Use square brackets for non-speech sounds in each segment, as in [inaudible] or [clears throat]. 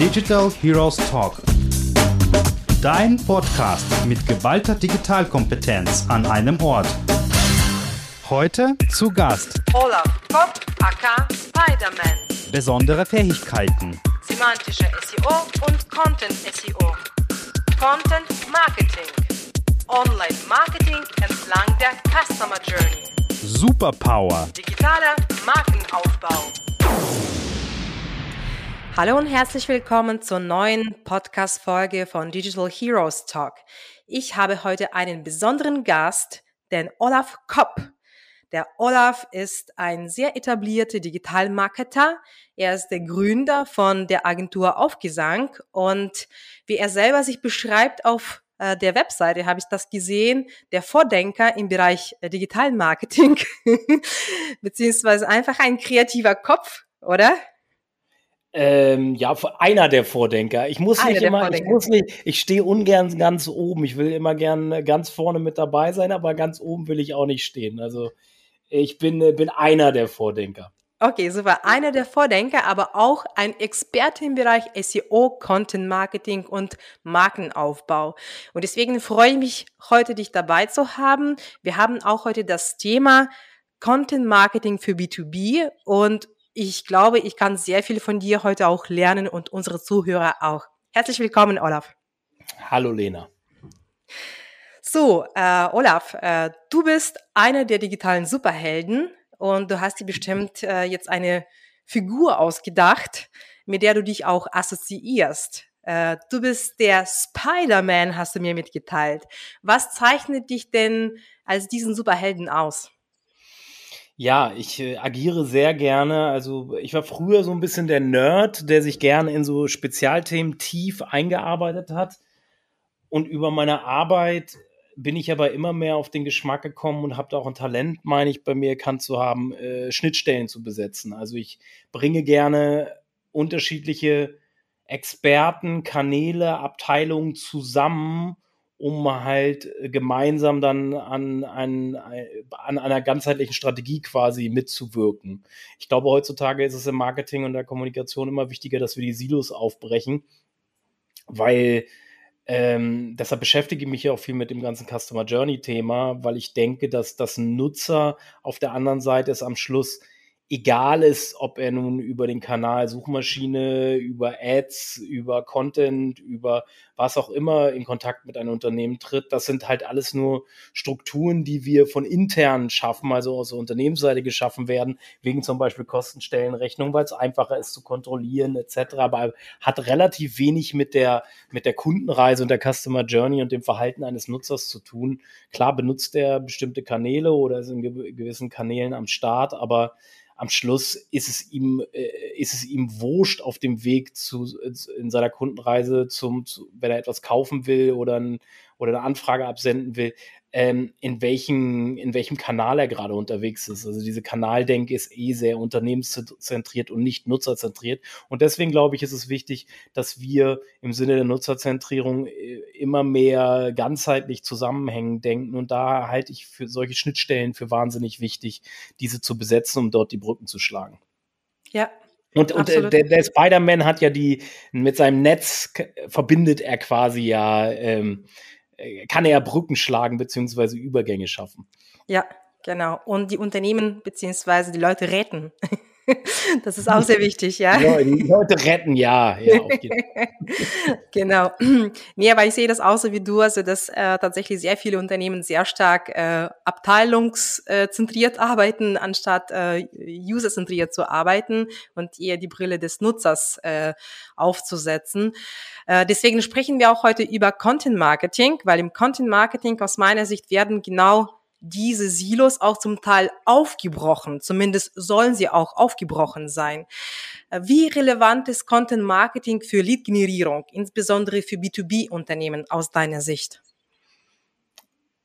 Digital Heroes Talk. Dein Podcast mit geballter Digitalkompetenz an einem Ort. Heute zu Gast Olaf Kopp, aka Spider-Man. besondere Fähigkeiten. Semantische SEO und Content SEO. Content Marketing. Online Marketing entlang der Customer Journey. Superpower. Digitaler Markenaufbau. Hallo und herzlich willkommen zur neuen Podcast-Folge von Digital Heroes Talk. Ich habe heute einen besonderen Gast, den Olaf Kopp. Der Olaf ist ein sehr etablierter Digitalmarketer. Er ist der Gründer von der Agentur Aufgesang und wie er selber sich beschreibt auf äh, der Webseite, habe ich das gesehen, der Vordenker im Bereich äh, Digitalmarketing, [laughs] beziehungsweise einfach ein kreativer Kopf, oder? Ähm, ja, einer der Vordenker. Ich muss Einer nicht immer, ich muss nicht, ich stehe ungern ganz oben. Ich will immer gern ganz vorne mit dabei sein, aber ganz oben will ich auch nicht stehen. Also ich bin, äh, bin einer der Vordenker. Okay, super. Einer der Vordenker, aber auch ein Experte im Bereich SEO, Content Marketing und Markenaufbau. Und deswegen freue ich mich, heute dich dabei zu haben. Wir haben auch heute das Thema Content Marketing für B2B und ich glaube, ich kann sehr viel von dir heute auch lernen und unsere Zuhörer auch. Herzlich willkommen, Olaf. Hallo Lena. So, äh, Olaf, äh, du bist einer der digitalen Superhelden und du hast dir bestimmt äh, jetzt eine Figur ausgedacht, mit der du dich auch assoziierst. Äh, du bist der Spider-Man, hast du mir mitgeteilt. Was zeichnet dich denn als diesen Superhelden aus? Ja, ich äh, agiere sehr gerne. Also ich war früher so ein bisschen der Nerd, der sich gerne in so Spezialthemen tief eingearbeitet hat. Und über meine Arbeit bin ich aber immer mehr auf den Geschmack gekommen und habe auch ein Talent, meine ich, bei mir erkannt zu haben, äh, Schnittstellen zu besetzen. Also ich bringe gerne unterschiedliche Experten, Kanäle, Abteilungen zusammen, um halt äh, gemeinsam dann an, an, an einer ganzheitlichen Strategie quasi mitzuwirken. Ich glaube, heutzutage ist es im Marketing und der Kommunikation immer wichtiger, dass wir die Silos aufbrechen, weil ähm, deshalb beschäftige ich mich ja auch viel mit dem ganzen Customer Journey Thema, weil ich denke, dass das Nutzer auf der anderen Seite es am Schluss egal ist, ob er nun über den Kanal Suchmaschine, über Ads, über Content, über was auch immer in Kontakt mit einem Unternehmen tritt. Das sind halt alles nur Strukturen, die wir von intern schaffen, also aus der Unternehmensseite geschaffen werden, wegen zum Beispiel Kostenstellenrechnung, weil es einfacher ist zu kontrollieren etc. Aber hat relativ wenig mit der, mit der Kundenreise und der Customer Journey und dem Verhalten eines Nutzers zu tun. Klar benutzt er bestimmte Kanäle oder ist in gew- gewissen Kanälen am Start, aber am Schluss ist es ihm, äh, ist es ihm wurscht auf dem Weg zu, in seiner Kundenreise zum, zu, wenn er etwas kaufen will oder, ein, oder eine Anfrage absenden will, ähm, in welchem, in welchem Kanal er gerade unterwegs ist. Also diese Kanaldenke ist eh sehr unternehmenszentriert und nicht nutzerzentriert. Und deswegen glaube ich, ist es wichtig, dass wir im Sinne der Nutzerzentrierung äh, immer mehr ganzheitlich zusammenhängend denken. Und da halte ich für solche Schnittstellen für wahnsinnig wichtig, diese zu besetzen, um dort die Brücken zu schlagen. Ja, Und, und äh, der, der Spider-Man hat ja die, mit seinem Netz verbindet er quasi ja, ähm, äh, kann er Brücken schlagen beziehungsweise Übergänge schaffen. ja, genau. Und die Unternehmen beziehungsweise die Leute retten. [laughs] [laughs] Das ist auch sehr wichtig, ja. Die Leute retten, ja. ja. [laughs] Genau. [clears throat] Nee, aber ich sehe das auch so wie du, also dass äh, tatsächlich sehr viele Unternehmen sehr stark äh, abteilungszentriert arbeiten, anstatt äh, userzentriert zu arbeiten und eher die Brille des Nutzers äh, aufzusetzen. Äh, deswegen sprechen wir auch heute über Content Marketing, weil im Content Marketing aus meiner Sicht werden genau diese Silos auch zum Teil aufgebrochen. Zumindest sollen sie auch aufgebrochen sein. Äh, Wie relevant ist Content Marketing für Lead-Generierung, insbesondere für B2B-Unternehmen aus deiner Sicht?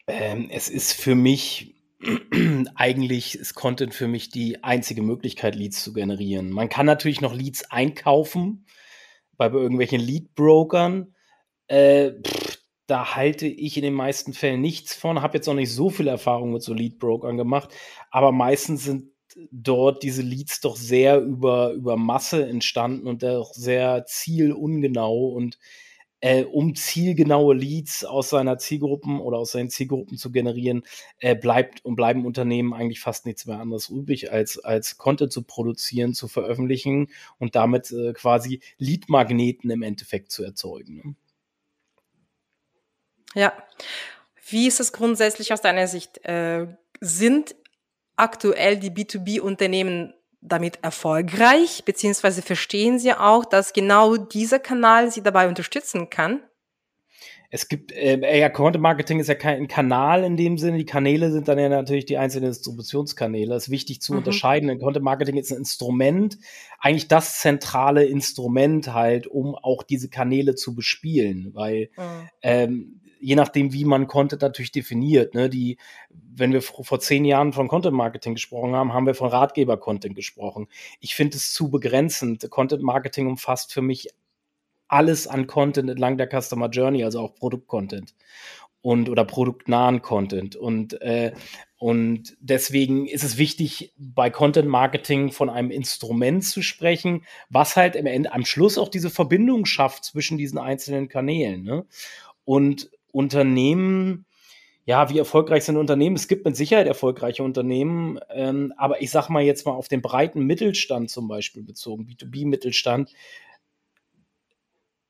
Ähm, es ist für mich, [clears throat] eigentlich ist Content für mich die einzige Möglichkeit, Leads zu generieren. Man kann natürlich noch Leads einkaufen bei irgendwelchen Lead-Brokern. Äh, da halte ich in den meisten Fällen nichts von. Habe jetzt noch nicht so viel Erfahrung mit so Lead-Brokern gemacht, aber meistens sind dort diese Leads doch sehr über, über Masse entstanden und auch sehr zielungenau und äh, um zielgenaue Leads aus seiner Zielgruppen oder aus seinen Zielgruppen zu generieren, äh, bleibt und bleiben Unternehmen eigentlich fast nichts mehr anderes übrig, als, als Content zu produzieren, zu veröffentlichen und damit äh, quasi Lead-Magneten im Endeffekt zu erzeugen. Ne? Ja. Wie ist es grundsätzlich aus deiner Sicht? Äh, sind aktuell die B2B-Unternehmen damit erfolgreich, beziehungsweise verstehen sie auch, dass genau dieser Kanal sie dabei unterstützen kann? Es gibt, äh, ja, Content Marketing ist ja kein Kanal in dem Sinne. Die Kanäle sind dann ja natürlich die einzelnen Distributionskanäle. Das ist wichtig zu mhm. unterscheiden. Content Marketing ist ein Instrument, eigentlich das zentrale Instrument halt, um auch diese Kanäle zu bespielen, weil mhm. ähm, je nachdem, wie man Content natürlich definiert. Ne? Die, wenn wir vor zehn Jahren von Content Marketing gesprochen haben, haben wir von Ratgeber-Content gesprochen. Ich finde es zu begrenzend. Content Marketing umfasst für mich alles an Content entlang der Customer Journey, also auch Produkt-Content und oder produktnahen Content. Und, äh, und deswegen ist es wichtig, bei Content Marketing von einem Instrument zu sprechen, was halt im Ende am Schluss auch diese Verbindung schafft zwischen diesen einzelnen Kanälen. Ne? Und Unternehmen, ja, wie erfolgreich sind Unternehmen? Es gibt mit Sicherheit erfolgreiche Unternehmen, ähm, aber ich sag mal jetzt mal auf den breiten Mittelstand zum Beispiel bezogen, B2B-Mittelstand,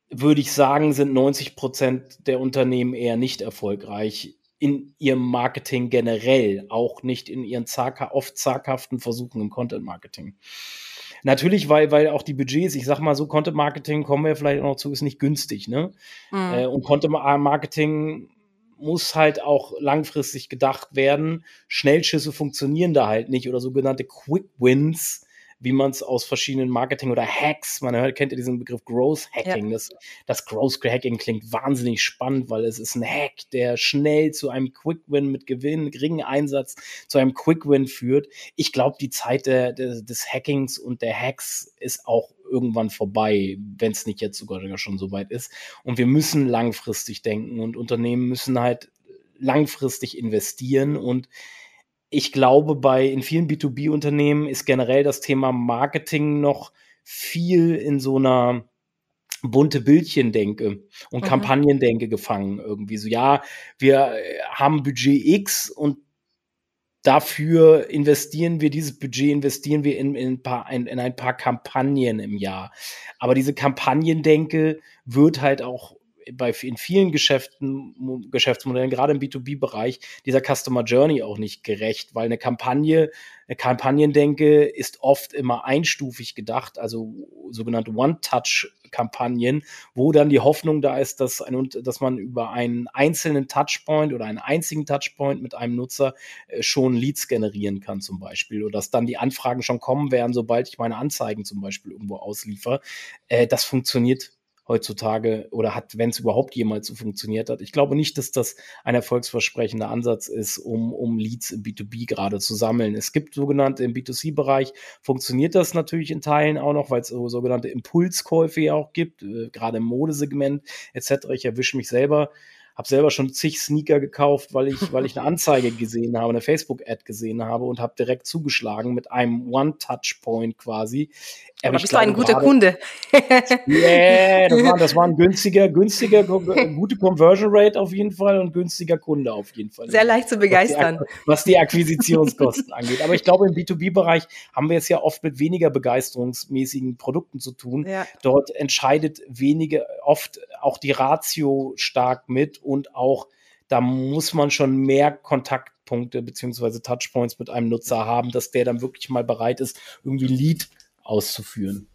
würde ich sagen, sind 90 Prozent der Unternehmen eher nicht erfolgreich in ihrem Marketing generell, auch nicht in ihren zagha oft zaghaften Versuchen im Content-Marketing. Natürlich, weil, weil auch die Budgets, ich sag mal so, Content Marketing, kommen wir vielleicht auch noch zu, ist nicht günstig, ne? Mhm. Äh, und Content Marketing muss halt auch langfristig gedacht werden. Schnellschüsse funktionieren da halt nicht oder sogenannte Quick Wins wie man es aus verschiedenen Marketing oder Hacks, man hört, kennt ja diesen Begriff Growth Hacking. Ja. Das, das Growth Hacking klingt wahnsinnig spannend, weil es ist ein Hack, der schnell zu einem Quick Win mit Gewinn, geringen Einsatz zu einem Quick Win führt. Ich glaube, die Zeit der, der, des Hackings und der Hacks ist auch irgendwann vorbei, wenn es nicht jetzt sogar schon so weit ist. Und wir müssen langfristig denken und Unternehmen müssen halt langfristig investieren und ich glaube, bei in vielen B2B-Unternehmen ist generell das Thema Marketing noch viel in so einer bunte Bildchen-Denke und mhm. Kampagnendenke gefangen irgendwie. So, ja, wir äh, haben Budget X und dafür investieren wir dieses Budget, investieren wir in, in, ein, paar, in, in ein paar Kampagnen im Jahr. Aber diese Kampagnendenke wird halt auch bei in vielen Geschäften, Geschäftsmodellen, gerade im B2B-Bereich, dieser Customer Journey auch nicht gerecht, weil eine Kampagne, eine Kampagnendenke ist oft immer einstufig gedacht, also sogenannte One-Touch-Kampagnen, wo dann die Hoffnung da ist, dass, ein, dass man über einen einzelnen Touchpoint oder einen einzigen Touchpoint mit einem Nutzer äh, schon Leads generieren kann zum Beispiel oder dass dann die Anfragen schon kommen werden, sobald ich meine Anzeigen zum Beispiel irgendwo ausliefer. Äh, das funktioniert heutzutage oder hat, wenn es überhaupt jemals so funktioniert hat. Ich glaube nicht, dass das ein erfolgsversprechender Ansatz ist, um, um Leads im B2B gerade zu sammeln. Es gibt sogenannte im B2C-Bereich funktioniert das natürlich in Teilen auch noch, weil es so sogenannte Impulskäufe ja auch gibt, äh, gerade im Modesegment etc. Ich erwische mich selber habe selber schon zig Sneaker gekauft, weil ich, weil ich eine [laughs] Anzeige gesehen habe, eine Facebook-Ad gesehen habe und habe direkt zugeschlagen mit einem One-Touch-Point quasi. Aber bist du ein guter Kunde. yeah, das war, [laughs] das war ein günstiger, günstiger, gute Conversion Rate auf jeden Fall und günstiger Kunde auf jeden Fall. Sehr leicht zu begeistern. Was die, was die Akquisitionskosten [laughs] angeht. Aber ich glaube, im B2B-Bereich haben wir es ja oft mit weniger begeisterungsmäßigen Produkten zu tun. Ja. Dort entscheidet wenige, oft auch die Ratio stark mit und auch da muss man schon mehr Kontaktpunkte beziehungsweise Touchpoints mit einem Nutzer haben, dass der dann wirklich mal bereit ist, irgendwie Lead auszuführen.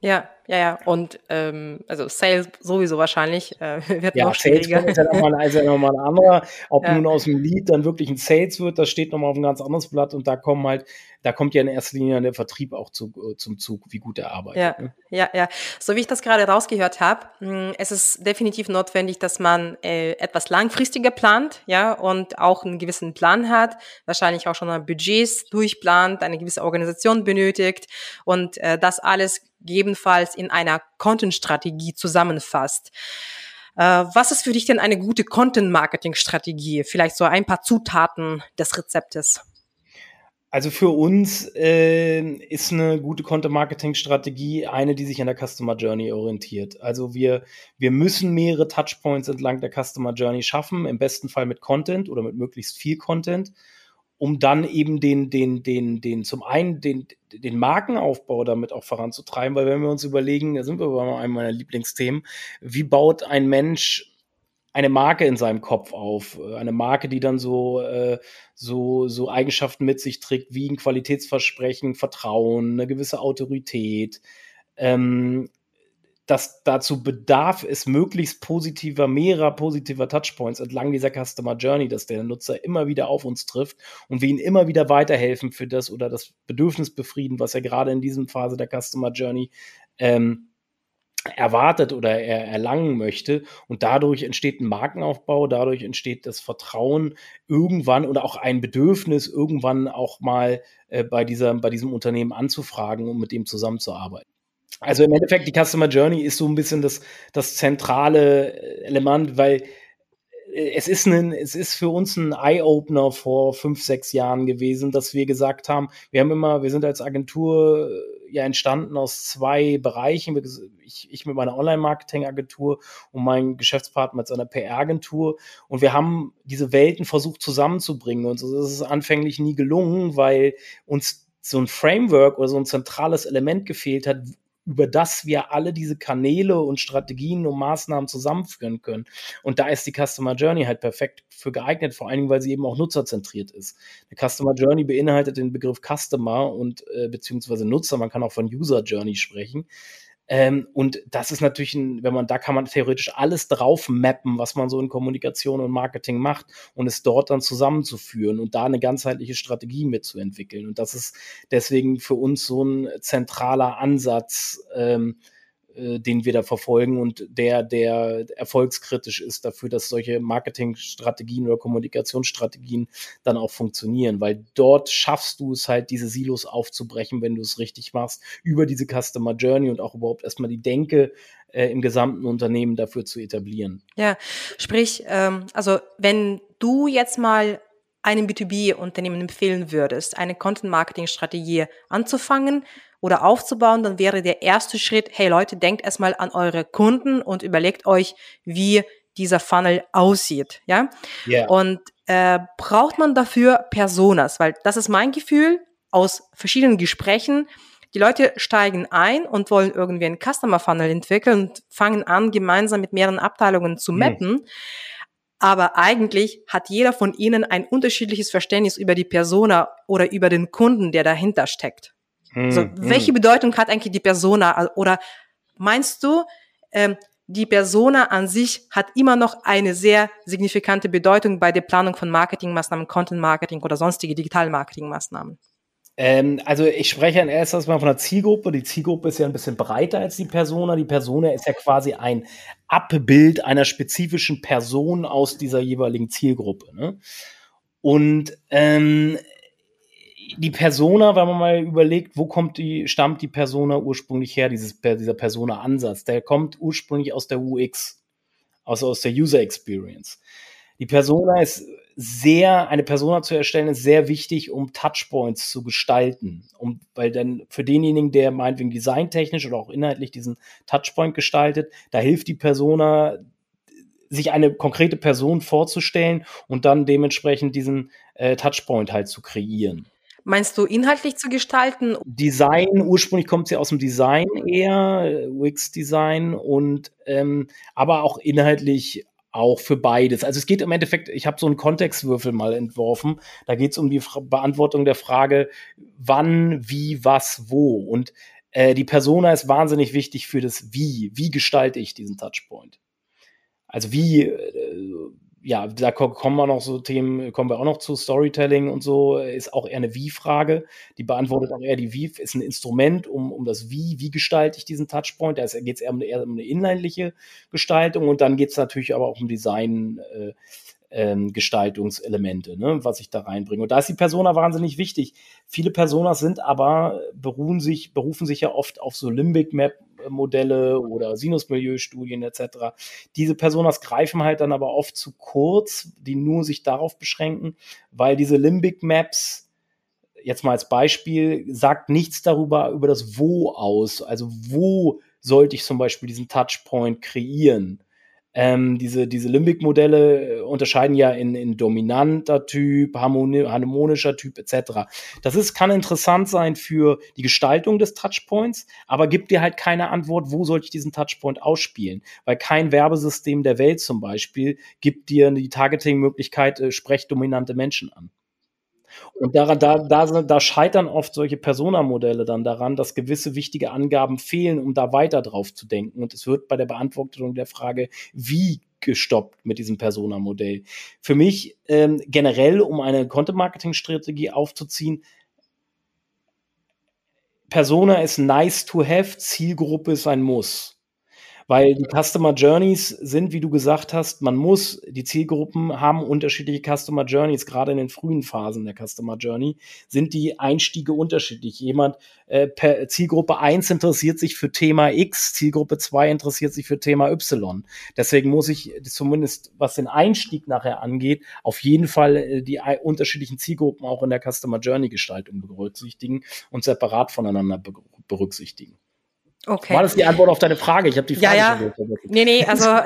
Ja, ja, ja. Und ähm, also Sales sowieso wahrscheinlich äh, [laughs] wird ja, noch. Sales ist ja nochmal noch ein anderer. Ob [laughs] ja. nun aus dem Lead dann wirklich ein Sales wird, das steht nochmal auf ein ganz anderes Blatt und da kommen halt, da kommt ja in erster Linie der Vertrieb auch zu, äh, zum Zug, wie gut er arbeitet. Ja, ne? ja, ja. So wie ich das gerade rausgehört habe, hm, es ist definitiv notwendig, dass man äh, etwas langfristiger plant, ja, und auch einen gewissen Plan hat, wahrscheinlich auch schon Budgets durchplant, eine gewisse Organisation benötigt und äh, das alles gegebenenfalls in einer Content-Strategie zusammenfasst. Äh, was ist für dich denn eine gute Content-Marketing-Strategie? Vielleicht so ein paar Zutaten des Rezeptes. Also für uns äh, ist eine gute Content-Marketing-Strategie eine, die sich an der Customer Journey orientiert. Also wir, wir müssen mehrere Touchpoints entlang der Customer Journey schaffen, im besten Fall mit Content oder mit möglichst viel Content, um dann eben den, den, den, den, zum einen den, den Markenaufbau damit auch voranzutreiben, weil wenn wir uns überlegen, da sind wir bei einem meiner Lieblingsthemen, wie baut ein Mensch eine Marke in seinem Kopf auf. Eine Marke, die dann so, äh, so, so Eigenschaften mit sich trägt, wie ein Qualitätsversprechen, Vertrauen, eine gewisse Autorität. Ähm, dass dazu bedarf es möglichst positiver, mehrerer positiver Touchpoints entlang dieser Customer Journey, dass der Nutzer immer wieder auf uns trifft und wir ihm immer wieder weiterhelfen für das oder das Bedürfnis befrieden, was er gerade in diesem Phase der Customer Journey ähm, erwartet oder er erlangen möchte. Und dadurch entsteht ein Markenaufbau, dadurch entsteht das Vertrauen irgendwann oder auch ein Bedürfnis, irgendwann auch mal äh, bei, dieser, bei diesem Unternehmen anzufragen, um mit ihm zusammenzuarbeiten. Also im Endeffekt, die Customer Journey ist so ein bisschen das, das zentrale Element, weil äh, es ist, ein, es ist für uns ein Eye-Opener vor fünf, sechs Jahren gewesen, dass wir gesagt haben, wir haben immer, wir sind als Agentur äh, ja entstanden aus zwei Bereichen. Ich, ich mit meiner Online-Marketing-Agentur und mein Geschäftspartner mit seiner PR-Agentur. Und wir haben diese Welten versucht zusammenzubringen. Und das ist anfänglich nie gelungen, weil uns so ein Framework oder so ein zentrales Element gefehlt hat, über das wir alle diese Kanäle und Strategien und Maßnahmen zusammenführen können. Und da ist die Customer Journey halt perfekt für geeignet, vor allen Dingen, weil sie eben auch nutzerzentriert ist. Die Customer Journey beinhaltet den Begriff Customer und äh, beziehungsweise Nutzer, man kann auch von User Journey sprechen. Ähm, und das ist natürlich, ein, wenn man, da kann man theoretisch alles drauf mappen, was man so in Kommunikation und Marketing macht und es dort dann zusammenzuführen und da eine ganzheitliche Strategie mitzuentwickeln. Und das ist deswegen für uns so ein zentraler Ansatz, ähm, äh, den wir da verfolgen und der, der erfolgskritisch ist dafür, dass solche Marketingstrategien oder Kommunikationsstrategien dann auch funktionieren, weil dort schaffst du es halt, diese Silos aufzubrechen, wenn du es richtig machst, über diese Customer Journey und auch überhaupt erstmal die Denke äh, im gesamten Unternehmen dafür zu etablieren. Ja, sprich, ähm, also wenn du jetzt mal einem B2B-Unternehmen empfehlen würdest, eine Content-Marketing-Strategie anzufangen, oder aufzubauen, dann wäre der erste Schritt, hey Leute, denkt erstmal an eure Kunden und überlegt euch, wie dieser Funnel aussieht, ja. Yeah. Und äh, braucht man dafür Personas, weil das ist mein Gefühl aus verschiedenen Gesprächen. Die Leute steigen ein und wollen irgendwie einen Customer Funnel entwickeln und fangen an, gemeinsam mit mehreren Abteilungen zu hm. mappen. Hm. Aber eigentlich hat jeder von ihnen ein unterschiedliches Verständnis über die Persona oder über den Kunden, der dahinter steckt. Hm, so, welche hm. Bedeutung hat eigentlich die Persona? Oder meinst du, ähm, die Persona an sich hat immer noch eine sehr signifikante Bedeutung bei der Planung von Marketingmaßnahmen, Content Marketing oder sonstige Digital Marketingmaßnahmen? Ähm, also ich spreche in erstes Mal von der Zielgruppe. Die Zielgruppe ist ja ein bisschen breiter als die Persona. Die Persona ist ja quasi ein Abbild einer spezifischen Person aus dieser jeweiligen Zielgruppe. Ne? Und ähm, die Persona, wenn man mal überlegt, wo kommt die, stammt die Persona ursprünglich her, dieses, dieser Persona-Ansatz, der kommt ursprünglich aus der UX, also aus der User Experience. Die Persona ist sehr, eine Persona zu erstellen, ist sehr wichtig, um Touchpoints zu gestalten. Um, weil dann für denjenigen, der meinetwegen designtechnisch oder auch inhaltlich diesen Touchpoint gestaltet, da hilft die Persona, sich eine konkrete Person vorzustellen und dann dementsprechend diesen äh, Touchpoint halt zu kreieren. Meinst du inhaltlich zu gestalten? Design, ursprünglich kommt sie aus dem Design eher, Wix-Design und ähm, aber auch inhaltlich auch für beides. Also es geht im Endeffekt, ich habe so einen Kontextwürfel mal entworfen. Da geht es um die Fra Beantwortung der Frage, wann, wie, was, wo. Und äh, die Persona ist wahnsinnig wichtig für das Wie. Wie gestalte ich diesen Touchpoint? Also wie äh, ja, da kommen wir noch so Themen, kommen wir auch noch zu Storytelling und so, ist auch eher eine Wie-Frage. Die beantwortet auch eher die Wie, ist ein Instrument, um, um das Wie, wie gestalte ich diesen Touchpoint. Da geht es eher, um eine, eher um eine inhaltliche Gestaltung und dann geht es natürlich aber auch um Design. Äh, ähm, Gestaltungselemente, ne, was ich da reinbringe. Und da ist die Persona wahnsinnig wichtig. Viele Personas sind aber, beruhen sich, berufen sich ja oft auf so Limbic Map Modelle oder Sinusmilieu-Studien etc. Diese Personas greifen halt dann aber oft zu kurz, die nur sich darauf beschränken, weil diese Limbic Maps jetzt mal als Beispiel, sagt nichts darüber, über das Wo aus. Also wo sollte ich zum Beispiel diesen Touchpoint kreieren? Ähm, diese, diese Limbic-Modelle äh, unterscheiden ja in, in dominanter Typ, harmonischer Typ etc. Das ist, kann interessant sein für die Gestaltung des Touchpoints, aber gibt dir halt keine Antwort, wo soll ich diesen Touchpoint ausspielen? Weil kein Werbesystem der Welt zum Beispiel gibt dir die Targeting-Möglichkeit, äh, sprechdominante Menschen an. Und daran, da, da, da scheitern oft solche Persona-Modelle dann daran, dass gewisse wichtige Angaben fehlen, um da weiter drauf zu denken. Und es wird bei der Beantwortung der Frage, wie gestoppt mit diesem Persona-Modell. Für mich ähm, generell, um eine Content-Marketing-Strategie aufzuziehen, Persona ist nice to have, Zielgruppe ist ein Muss. Weil die Customer Journeys sind, wie du gesagt hast, man muss, die Zielgruppen haben unterschiedliche Customer Journeys, gerade in den frühen Phasen der Customer Journey sind die Einstiege unterschiedlich. Jemand, äh, per Zielgruppe 1 interessiert sich für Thema X, Zielgruppe 2 interessiert sich für Thema Y. Deswegen muss ich zumindest, was den Einstieg nachher angeht, auf jeden Fall äh, die unterschiedlichen Zielgruppen auch in der Customer Journey Gestaltung berücksichtigen und separat voneinander berücksichtigen. Okay. War das die Antwort auf deine Frage? Ich habe die Frage ja, ja. schon [laughs] Nee, nee, also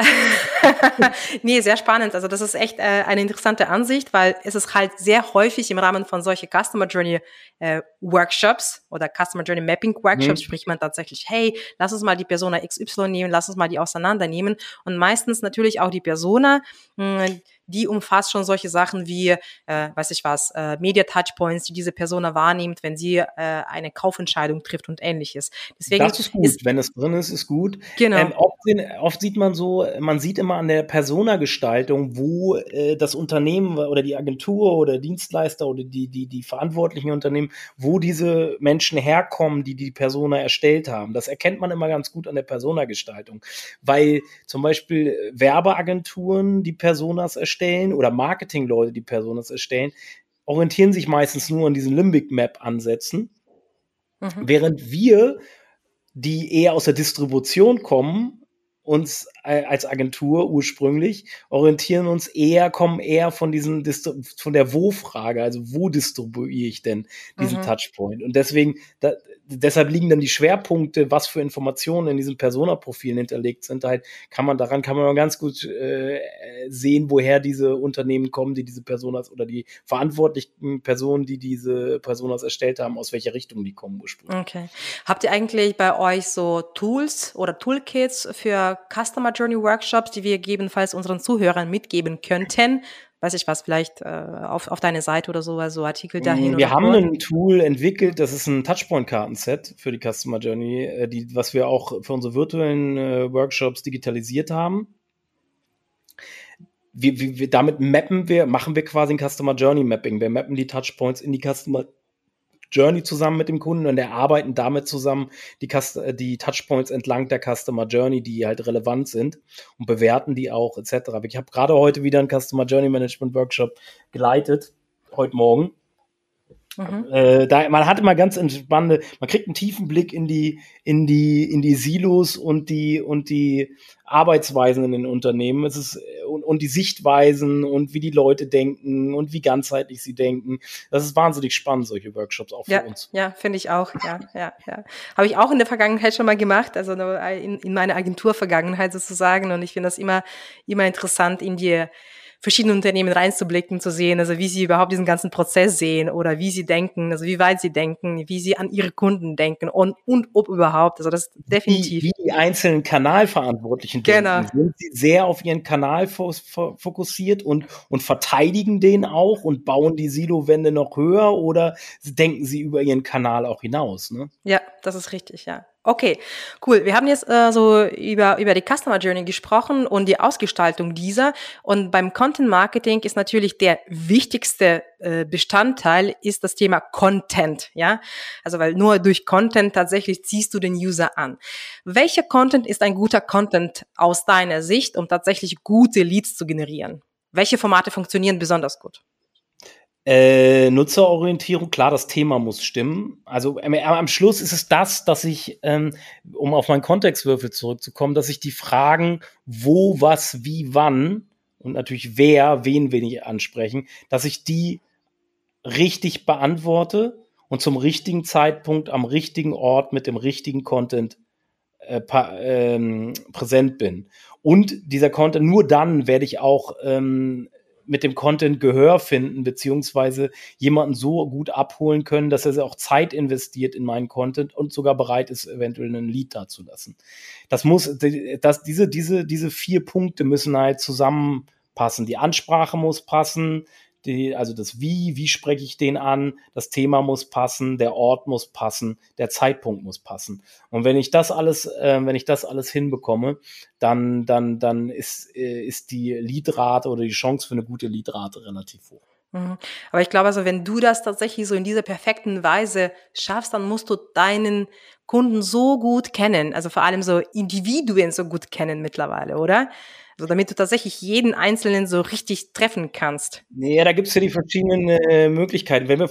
[laughs] nee, sehr spannend. Also das ist echt äh, eine interessante Ansicht, weil es ist halt sehr häufig im Rahmen von solche Customer Journey äh, Workshops oder Customer Journey Mapping Workshops mhm. spricht man tatsächlich, hey, lass uns mal die Persona XY nehmen, lass uns mal die auseinandernehmen und meistens natürlich auch die Persona, mh, hm, die umfasst schon solche Sachen wie, äh, weiß ich was, äh, Media Touchpoints, die diese Person wahrnimmt, wenn sie äh, eine Kaufentscheidung trifft und ähnliches. Deswegen das ist gut, ist, wenn es drin ist, ist gut. Genau. Ähm, oft, oft, sieht man so, man sieht immer an der Persona-Gestaltung, wo äh, das Unternehmen oder die Agentur oder Dienstleister oder die, die, die verantwortlichen Unternehmen, wo diese Menschen herkommen, die die Persona erstellt haben. Das erkennt man immer ganz gut an der Persona-Gestaltung, weil zum Beispiel Werbeagenturen die Personas erstellen erstellen oder Marketingleute, die Personas erstellen, orientieren sich meistens nur an diesen Limbic Map Ansätzen, mhm. während wir, die eher aus der Distribution kommen, uns äh, als Agentur ursprünglich orientieren uns eher, kommen eher von diesen von der Wo-Frage, also wo distribuiere ich denn diesen mhm. Touchpoint? Und deswegen, da, deshalb liegen dann die Schwerpunkte, was für Informationen in diesen Persona-Profilen hinterlegt sind, halt kann man daran kann man ganz gut äh, sehen, woher diese Unternehmen kommen, die diese Personas oder die verantwortlichen Personen, die diese Personas erstellt haben, aus welcher Richtung die kommen ursprünglich. Okay. Habt ihr eigentlich bei euch so Tools oder Toolkits für Customer Journey Workshops, die wir gegebenenfalls unseren Zuhörern mitgeben könnten? Weiß ich was, vielleicht äh, auf, auf deine Seite oder so, also Artikel dahin. Wir haben vor. ein Tool entwickelt, das ist ein Touchpoint-Kartenset für die Customer Journey, äh, die, was wir auch für unsere virtuellen äh, Workshops digitalisiert haben. Wir, wir, damit mappen wir, machen wir quasi ein Customer Journey Mapping. Wir mappen die Touchpoints in die Customer Journey zusammen mit dem Kunden und erarbeiten damit zusammen die, äh, die Touchpoints entlang der Customer Journey, die halt relevant sind und bewerten die auch etc. Ich habe gerade heute wieder einen Customer Journey Management Workshop geleitet, heute Morgen. Mhm. Äh, da, man hat immer ganz entspannende, man kriegt einen tiefen Blick in die, in die, in die Silos und die, und die Arbeitsweisen in den Unternehmen. Es ist, und, und die Sichtweisen und wie die Leute denken und wie ganzheitlich sie denken. Das ist wahnsinnig spannend, solche Workshops auch für ja, uns. Ja, finde ich auch. Ja, ja, ja. Habe ich auch in der Vergangenheit schon mal gemacht, also in, in meiner Agentur-Vergangenheit sozusagen. Und ich finde das immer, immer interessant, in die verschiedene Unternehmen reinzublicken, zu sehen, also wie sie überhaupt diesen ganzen Prozess sehen oder wie sie denken, also wie weit sie denken, wie sie an ihre Kunden denken und, und ob überhaupt. Also das definitiv. Wie, wie die einzelnen Kanalverantwortlichen genau. denken. Sind sie sehr auf ihren Kanal fokussiert und, und verteidigen den auch und bauen die Silowände noch höher oder denken sie über ihren Kanal auch hinaus? Ne? Ja, das ist richtig, ja. Okay, cool. Wir haben jetzt äh, so über, über die Customer Journey gesprochen und die Ausgestaltung dieser. Und beim Content Marketing ist natürlich der wichtigste äh, Bestandteil ist das Thema Content, ja. Also weil nur durch Content tatsächlich ziehst du den User an. Welcher Content ist ein guter Content aus deiner Sicht, um tatsächlich gute Leads zu generieren? Welche Formate funktionieren besonders gut? Äh, Nutzerorientierung, klar, das Thema muss stimmen. Also äh, am Schluss ist es das, dass ich, ähm, um auf meinen Kontextwürfel zurückzukommen, dass ich die Fragen, wo, was, wie, wann und natürlich wer, wen will ich ansprechen, dass ich die richtig beantworte und zum richtigen Zeitpunkt am richtigen Ort mit dem richtigen Content äh, ähm, präsent bin. Und dieser Content, nur dann werde ich auch ähm, mit dem Content Gehör finden, beziehungsweise jemanden so gut abholen können, dass er auch Zeit investiert in meinen Content und sogar bereit ist, eventuell einen Lied dazulassen. Das muss, das, diese, diese, diese vier Punkte müssen halt zusammenpassen. Die Ansprache muss passen, die, also das Wie, wie spreche ich den an, das Thema muss passen, der Ort muss passen, der Zeitpunkt muss passen. Und wenn ich das alles, äh, wenn ich das alles hinbekomme, dann, dann, dann ist, äh, ist die Liedrate oder die Chance für eine gute Liedrate relativ hoch. Mhm. Aber ich glaube, also wenn du das tatsächlich so in dieser perfekten Weise schaffst, dann musst du deinen Kunden so gut kennen, also vor allem so Individuen so gut kennen mittlerweile, oder? So, damit du tatsächlich jeden Einzelnen so richtig treffen kannst. Ja, da gibt es ja die verschiedenen äh, Möglichkeiten. Wenn wir,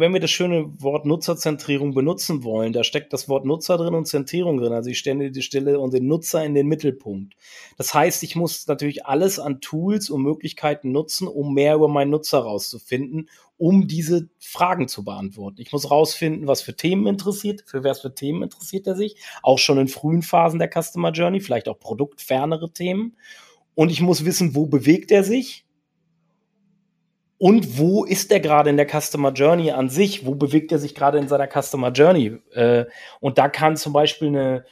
wenn wir das schöne Wort Nutzerzentrierung benutzen wollen, da steckt das Wort Nutzer drin und Zentrierung drin. Also ich stelle die Stelle und den Nutzer in den Mittelpunkt. Das heißt, ich muss natürlich alles an Tools und Möglichkeiten nutzen, um mehr über meinen Nutzer rauszufinden, um diese Fragen zu beantworten. Ich muss rausfinden, was für Themen interessiert, für was für Themen interessiert er sich, auch schon in frühen Phasen der Customer Journey, vielleicht auch produktfernere Themen. Und ich muss wissen, wo bewegt er sich und wo ist er gerade in der Customer Journey an sich? Wo bewegt er sich gerade in seiner Customer Journey? Äh, und da kann zum Beispiel eine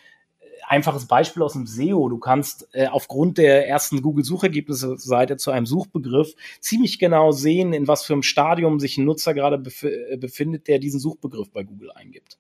einfaches Beispiel aus dem SEO. Du kannst äh, aufgrund der ersten Google-Suchergebnisse-Seite zu einem Suchbegriff ziemlich genau sehen, in was für einem Stadium sich ein Nutzer gerade bef äh, befindet, der diesen Suchbegriff bei Google eingibt.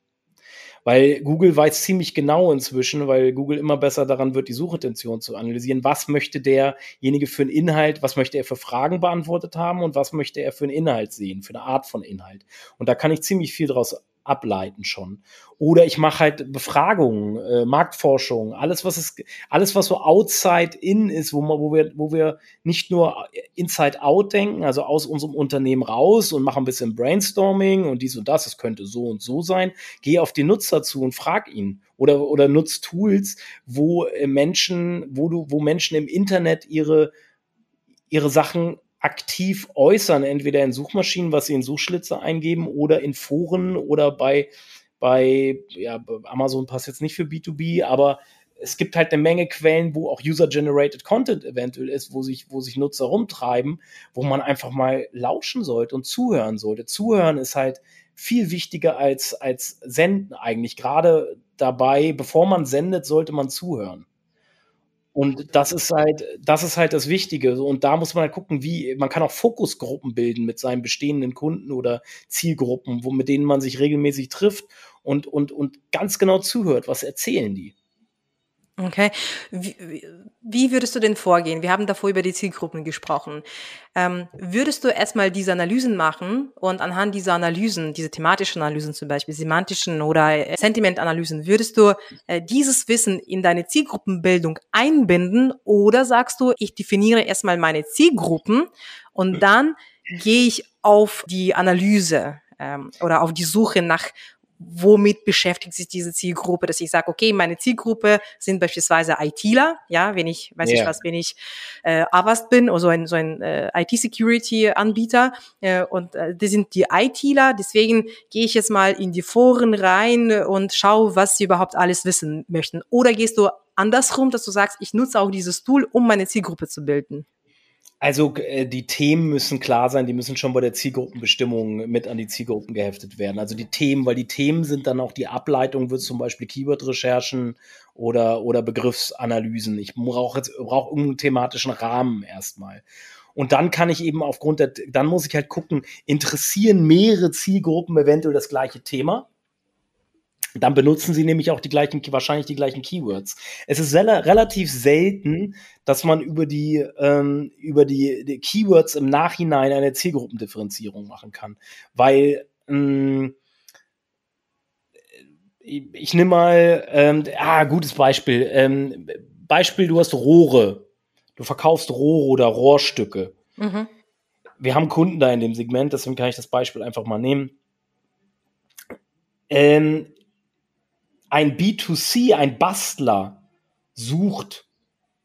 Weil Google weiß ziemlich genau inzwischen, weil Google immer besser daran wird, die Suchintention zu analysieren. Was möchte derjenige für einen Inhalt, was möchte er für Fragen beantwortet haben und was möchte er für einen Inhalt sehen, für eine Art von Inhalt. Und da kann ich ziemlich viel daraus ableiten schon. Oder ich mache halt Befragungen, äh, Marktforschung, alles was es, alles was so outside in ist, wo, man, wo wir, wo wir nicht nur inside out denken, also aus unserem Unternehmen raus und machen ein bisschen Brainstorming und dies und das, es könnte so und so sein. Gehe auf die Nutzer zu und frag ihn oder oder nutz Tools, wo äh, Menschen, wo du, wo Menschen im Internet ihre ihre Sachen aktiv äußern, entweder in Suchmaschinen, was sie in Suchschlitze eingeben oder in Foren oder bei, bei ja, Amazon passt jetzt nicht für B2B, aber es gibt halt eine Menge Quellen, wo auch User-Generated Content eventuell ist, wo sich, wo sich Nutzer rumtreiben, wo man einfach mal lauschen sollte und zuhören sollte. Zuhören ist halt viel wichtiger als, als senden eigentlich. Gerade dabei, bevor man sendet, sollte man zuhören. Und das ist halt, das ist halt das Wichtige. Und da muss man halt gucken, wie, man kann auch Fokusgruppen bilden mit seinen bestehenden Kunden oder Zielgruppen, wo, mit denen man sich regelmäßig trifft und, und, und ganz genau zuhört, was erzählen die. Okay. Wie, wie würdest du denn vorgehen? Wir haben davor über die Zielgruppen gesprochen. Ähm, würdest du erstmal diese Analysen machen und anhand dieser Analysen, diese thematischen Analysen zum Beispiel, semantischen oder äh, Sentimentanalysen, würdest du äh, dieses Wissen in deine Zielgruppenbildung einbinden oder sagst du, ich definiere erstmal meine Zielgruppen und dann gehe ich auf die Analyse ähm, oder auf die Suche nach womit beschäftigt sich diese Zielgruppe, dass ich sage, okay, meine Zielgruppe sind beispielsweise ITler, ja, wenn ich, weiß yeah. ich was, wenn ich äh, Avast bin oder so ein, so ein äh, IT-Security-Anbieter äh, und äh, die sind die ITler, deswegen gehe ich jetzt mal in die Foren rein und schaue, was sie überhaupt alles wissen möchten. Oder gehst du andersrum, dass du sagst, ich nutze auch dieses Tool, um meine Zielgruppe zu bilden? Also äh, die Themen müssen klar sein, die müssen schon bei der Zielgruppenbestimmung mit an die Zielgruppen geheftet werden. Also die Themen, weil die Themen sind dann auch die Ableitung, wird zum Beispiel Keyword-Recherchen oder, oder Begriffsanalysen. Ich brauche jetzt brauche irgendeinen thematischen Rahmen erstmal. Und dann kann ich eben aufgrund der, dann muss ich halt gucken, interessieren mehrere Zielgruppen eventuell das gleiche Thema? Dann benutzen sie nämlich auch die gleichen, wahrscheinlich die gleichen Keywords. Es ist relativ selten, dass man über die, ähm, über die, die, Keywords im Nachhinein eine Zielgruppendifferenzierung machen kann. Weil, ähm, ich, ich nehme mal, ähm, ah, gutes Beispiel. Ähm, Beispiel, du hast Rohre. Du verkaufst Rohre oder Rohrstücke. Mhm. Wir haben Kunden da in dem Segment, deswegen kann ich das Beispiel einfach mal nehmen. Ähm, ein B2C, ein Bastler sucht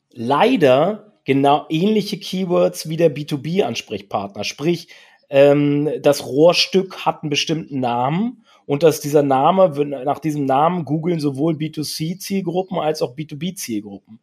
leider genau ähnliche Keywords wie der B2B-Ansprechpartner. Sprich, ähm, das Rohrstück hat einen bestimmten Namen und dass dieser Name, nach diesem Namen googeln sowohl B2C-Zielgruppen als auch B2B-Zielgruppen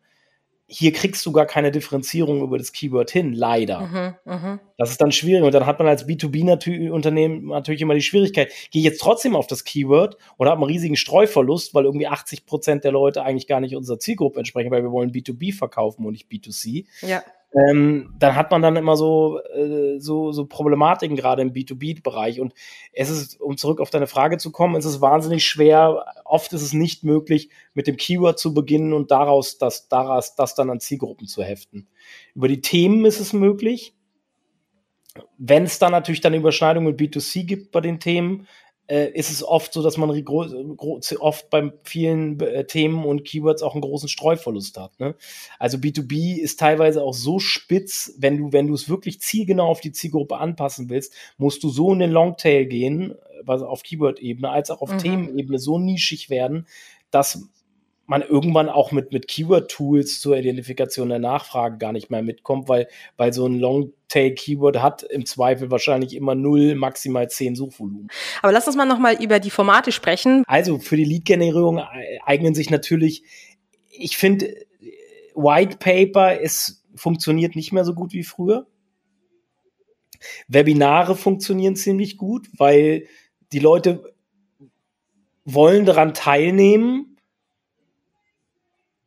hier kriegst du gar keine Differenzierung über das Keyword hin, leider. Mhm, mh. Das ist dann schwierig. Und dann hat man als B2B-Unternehmen natürlich immer die Schwierigkeit, gehe ich jetzt trotzdem auf das Keyword oder habe einen riesigen Streuverlust, weil irgendwie 80 Prozent der Leute eigentlich gar nicht unserer Zielgruppe entsprechen, weil wir wollen B2B verkaufen und nicht B2C. Ja ähm, dann hat man dann immer so, äh, so, so Problematiken gerade im B2B-Bereich. Und es ist, um zurück auf deine Frage zu kommen, es ist wahnsinnig schwer. Oft ist es nicht möglich, mit dem Keyword zu beginnen und daraus das, daraus das dann an Zielgruppen zu heften. Über die Themen ist es möglich. Wenn es dann natürlich dann Überschneidungen mit B2C gibt bei den Themen, äh, ist es oft so, dass man oft bei vielen äh, Themen und Keywords auch einen großen Streuverlust hat. Ne? Also B2B ist teilweise auch so spitz, wenn du, wenn du es wirklich zielgenau auf die Zielgruppe anpassen willst, musst du so in den Longtail gehen, also auf Keyword-Ebene, als auch auf mhm. Themenebene so nischig werden, dass man irgendwann auch mit, mit Keyword-Tools zur Identifikation der Nachfrage gar nicht mehr mitkommt, weil, weil so ein Long-Tail-Keyword hat im Zweifel wahrscheinlich immer null, maximal zehn Suchvolumen. Aber lass uns mal nochmal über die Formate sprechen. Also für die Lead-Generierung eignen sich natürlich, ich finde, White Paper ist, funktioniert nicht mehr so gut wie früher. Webinare funktionieren ziemlich gut, weil die Leute wollen daran teilnehmen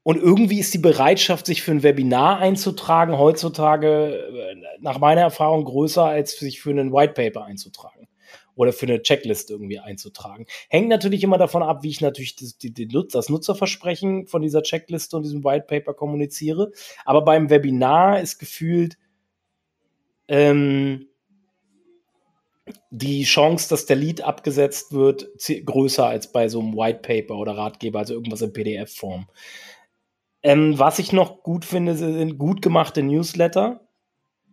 und irgendwie ist die Bereitschaft, sich für ein Webinar einzutragen, heutzutage äh, nach meiner Erfahrung größer, als sich für einen White Paper einzutragen oder für eine Checklist irgendwie einzutragen. Hängt natürlich immer davon ab, wie ich natürlich das, das Nutzerversprechen von dieser Checkliste und diesem White Paper kommuniziere. Aber beim Webinar ist gefühlt ähm, die Chance, dass der Lead abgesetzt wird, größer als bei so einem White Paper oder Ratgeber, also irgendwas in PDF-Form. Ähm, was ich noch gut finde, sind gut gemachte Newsletter,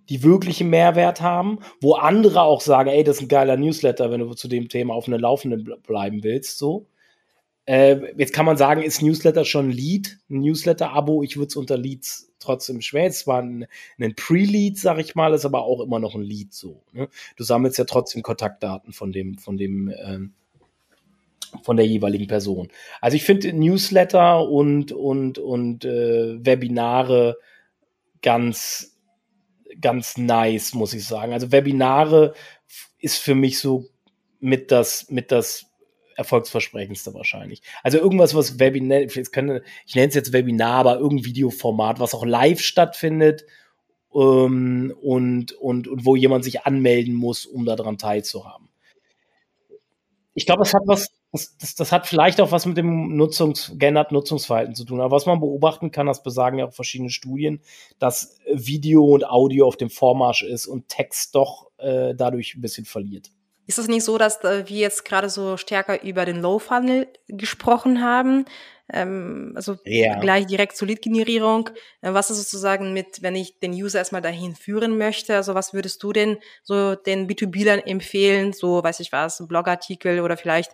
die wirkliche Mehrwert haben, wo andere auch sagen, ey, das ist ein geiler Newsletter, wenn du zu dem Thema auf einer Laufenden bleiben willst, so. Äh, jetzt kann man sagen, ist Newsletter schon Lead, ein Newsletter-Abo? Ich würde es unter Leads trotzdem schwer. Es war ein, ein Pre-Lead, sag ich mal, ist aber auch immer noch ein Lead so. Ne? Du sammelst ja trotzdem Kontaktdaten von dem, von dem ähm, von der jeweiligen Person. Also ich finde Newsletter und, und, und äh, Webinare ganz, ganz nice, muss ich sagen. Also Webinare ist für mich so mit das, mit das erfolgsversprechendste wahrscheinlich. Also irgendwas, was Webinar, ich nenne es jetzt Webinar, aber irgendein Videoformat, was auch live stattfindet ähm, und, und, und wo jemand sich anmelden muss, um daran teilzuhaben. Ich glaube, es hat was, das, das, das, hat vielleicht auch was mit dem Nutzungs, geänderten Nutzungsverhalten zu tun. Aber was man beobachten kann, das besagen ja auch verschiedene Studien, dass Video und Audio auf dem Vormarsch ist und Text doch äh, dadurch ein bisschen verliert. Ist es nicht so, dass äh, wir jetzt gerade so stärker über den Low-Funnel gesprochen haben? Ähm, also ja. gleich direkt zur Lead-Generierung. Äh, was ist sozusagen mit, wenn ich den User erstmal dahin führen möchte? Also was würdest du denn so den B2B-Lern empfehlen? So, weiß ich was, ein Blogartikel oder vielleicht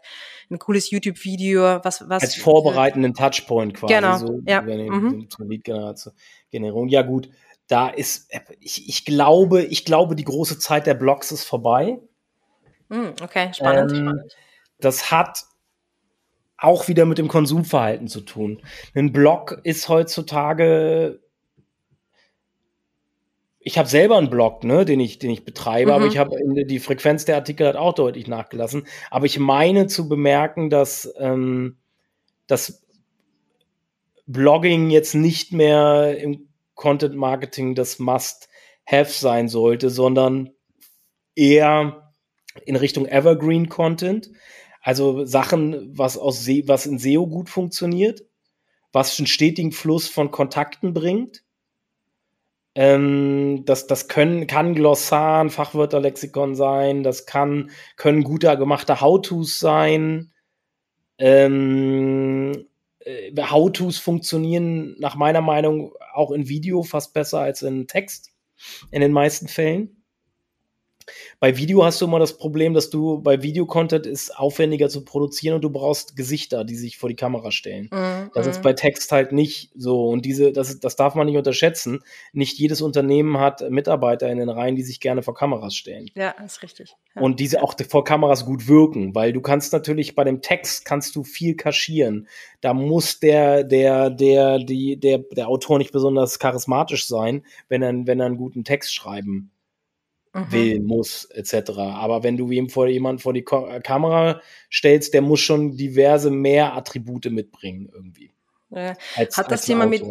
ein cooles YouTube-Video? Was, was? Als vorbereitenden Touchpoint quasi. Genau. So, ja. Mhm. Zur Lead-Generierung. Ja, gut. Da ist, ich, ich glaube, ich glaube, die große Zeit der Blogs ist vorbei. Hm, okay, spannend. Ähm, das hat auch wieder mit dem Konsumverhalten zu tun. Ein Blog ist heutzutage ich habe selber einen Blog, ne, den ich, den ich betreibe, mhm. aber ich habe die Frequenz der Artikel hat auch deutlich nachgelassen. Aber ich meine zu bemerken, dass ähm, das Blogging jetzt nicht mehr im Content Marketing das Must-Have sein sollte, sondern eher in Richtung Evergreen Content. Also Sachen, was aus Se was in SEO gut funktioniert, was einen stetigen Fluss von Kontakten bringt. Ähm, das, das können, kann Glossar, Fachwörterlexikon sein, das kann, können guter gemachte How-Tos sein. Ähm, äh, How-Tos funktionieren nach meiner Meinung auch in Video fast besser als in Text, in den meisten Fällen. Bei Video hast du immer das Problem, dass du bei Videocontent ist aufwendiger zu produzieren und du brauchst Gesichter, die sich vor die Kamera stellen. Mhm. Das ist mhm. bei Text halt nicht so. Und diese, das, das darf man nicht unterschätzen. Nicht jedes Unternehmen hat Mitarbeiter in den Reihen, die sich gerne vor Kameras stellen. Ja, ist richtig. Ja. Und diese auch vor Kameras gut wirken, weil du kannst natürlich bei dem Text kannst du viel kaschieren. Da muss der, der, der, die, der, der Autor nicht besonders charismatisch sein, wenn er, wenn er einen guten Text schreiben mhm. will, muss, etc. Aber wenn du ihm vor jemand vor die Ko äh, Kamera stellst, der muss schon diverse mehr Attribute mitbringen irgendwie. Ja. Als, Hat das Thema mit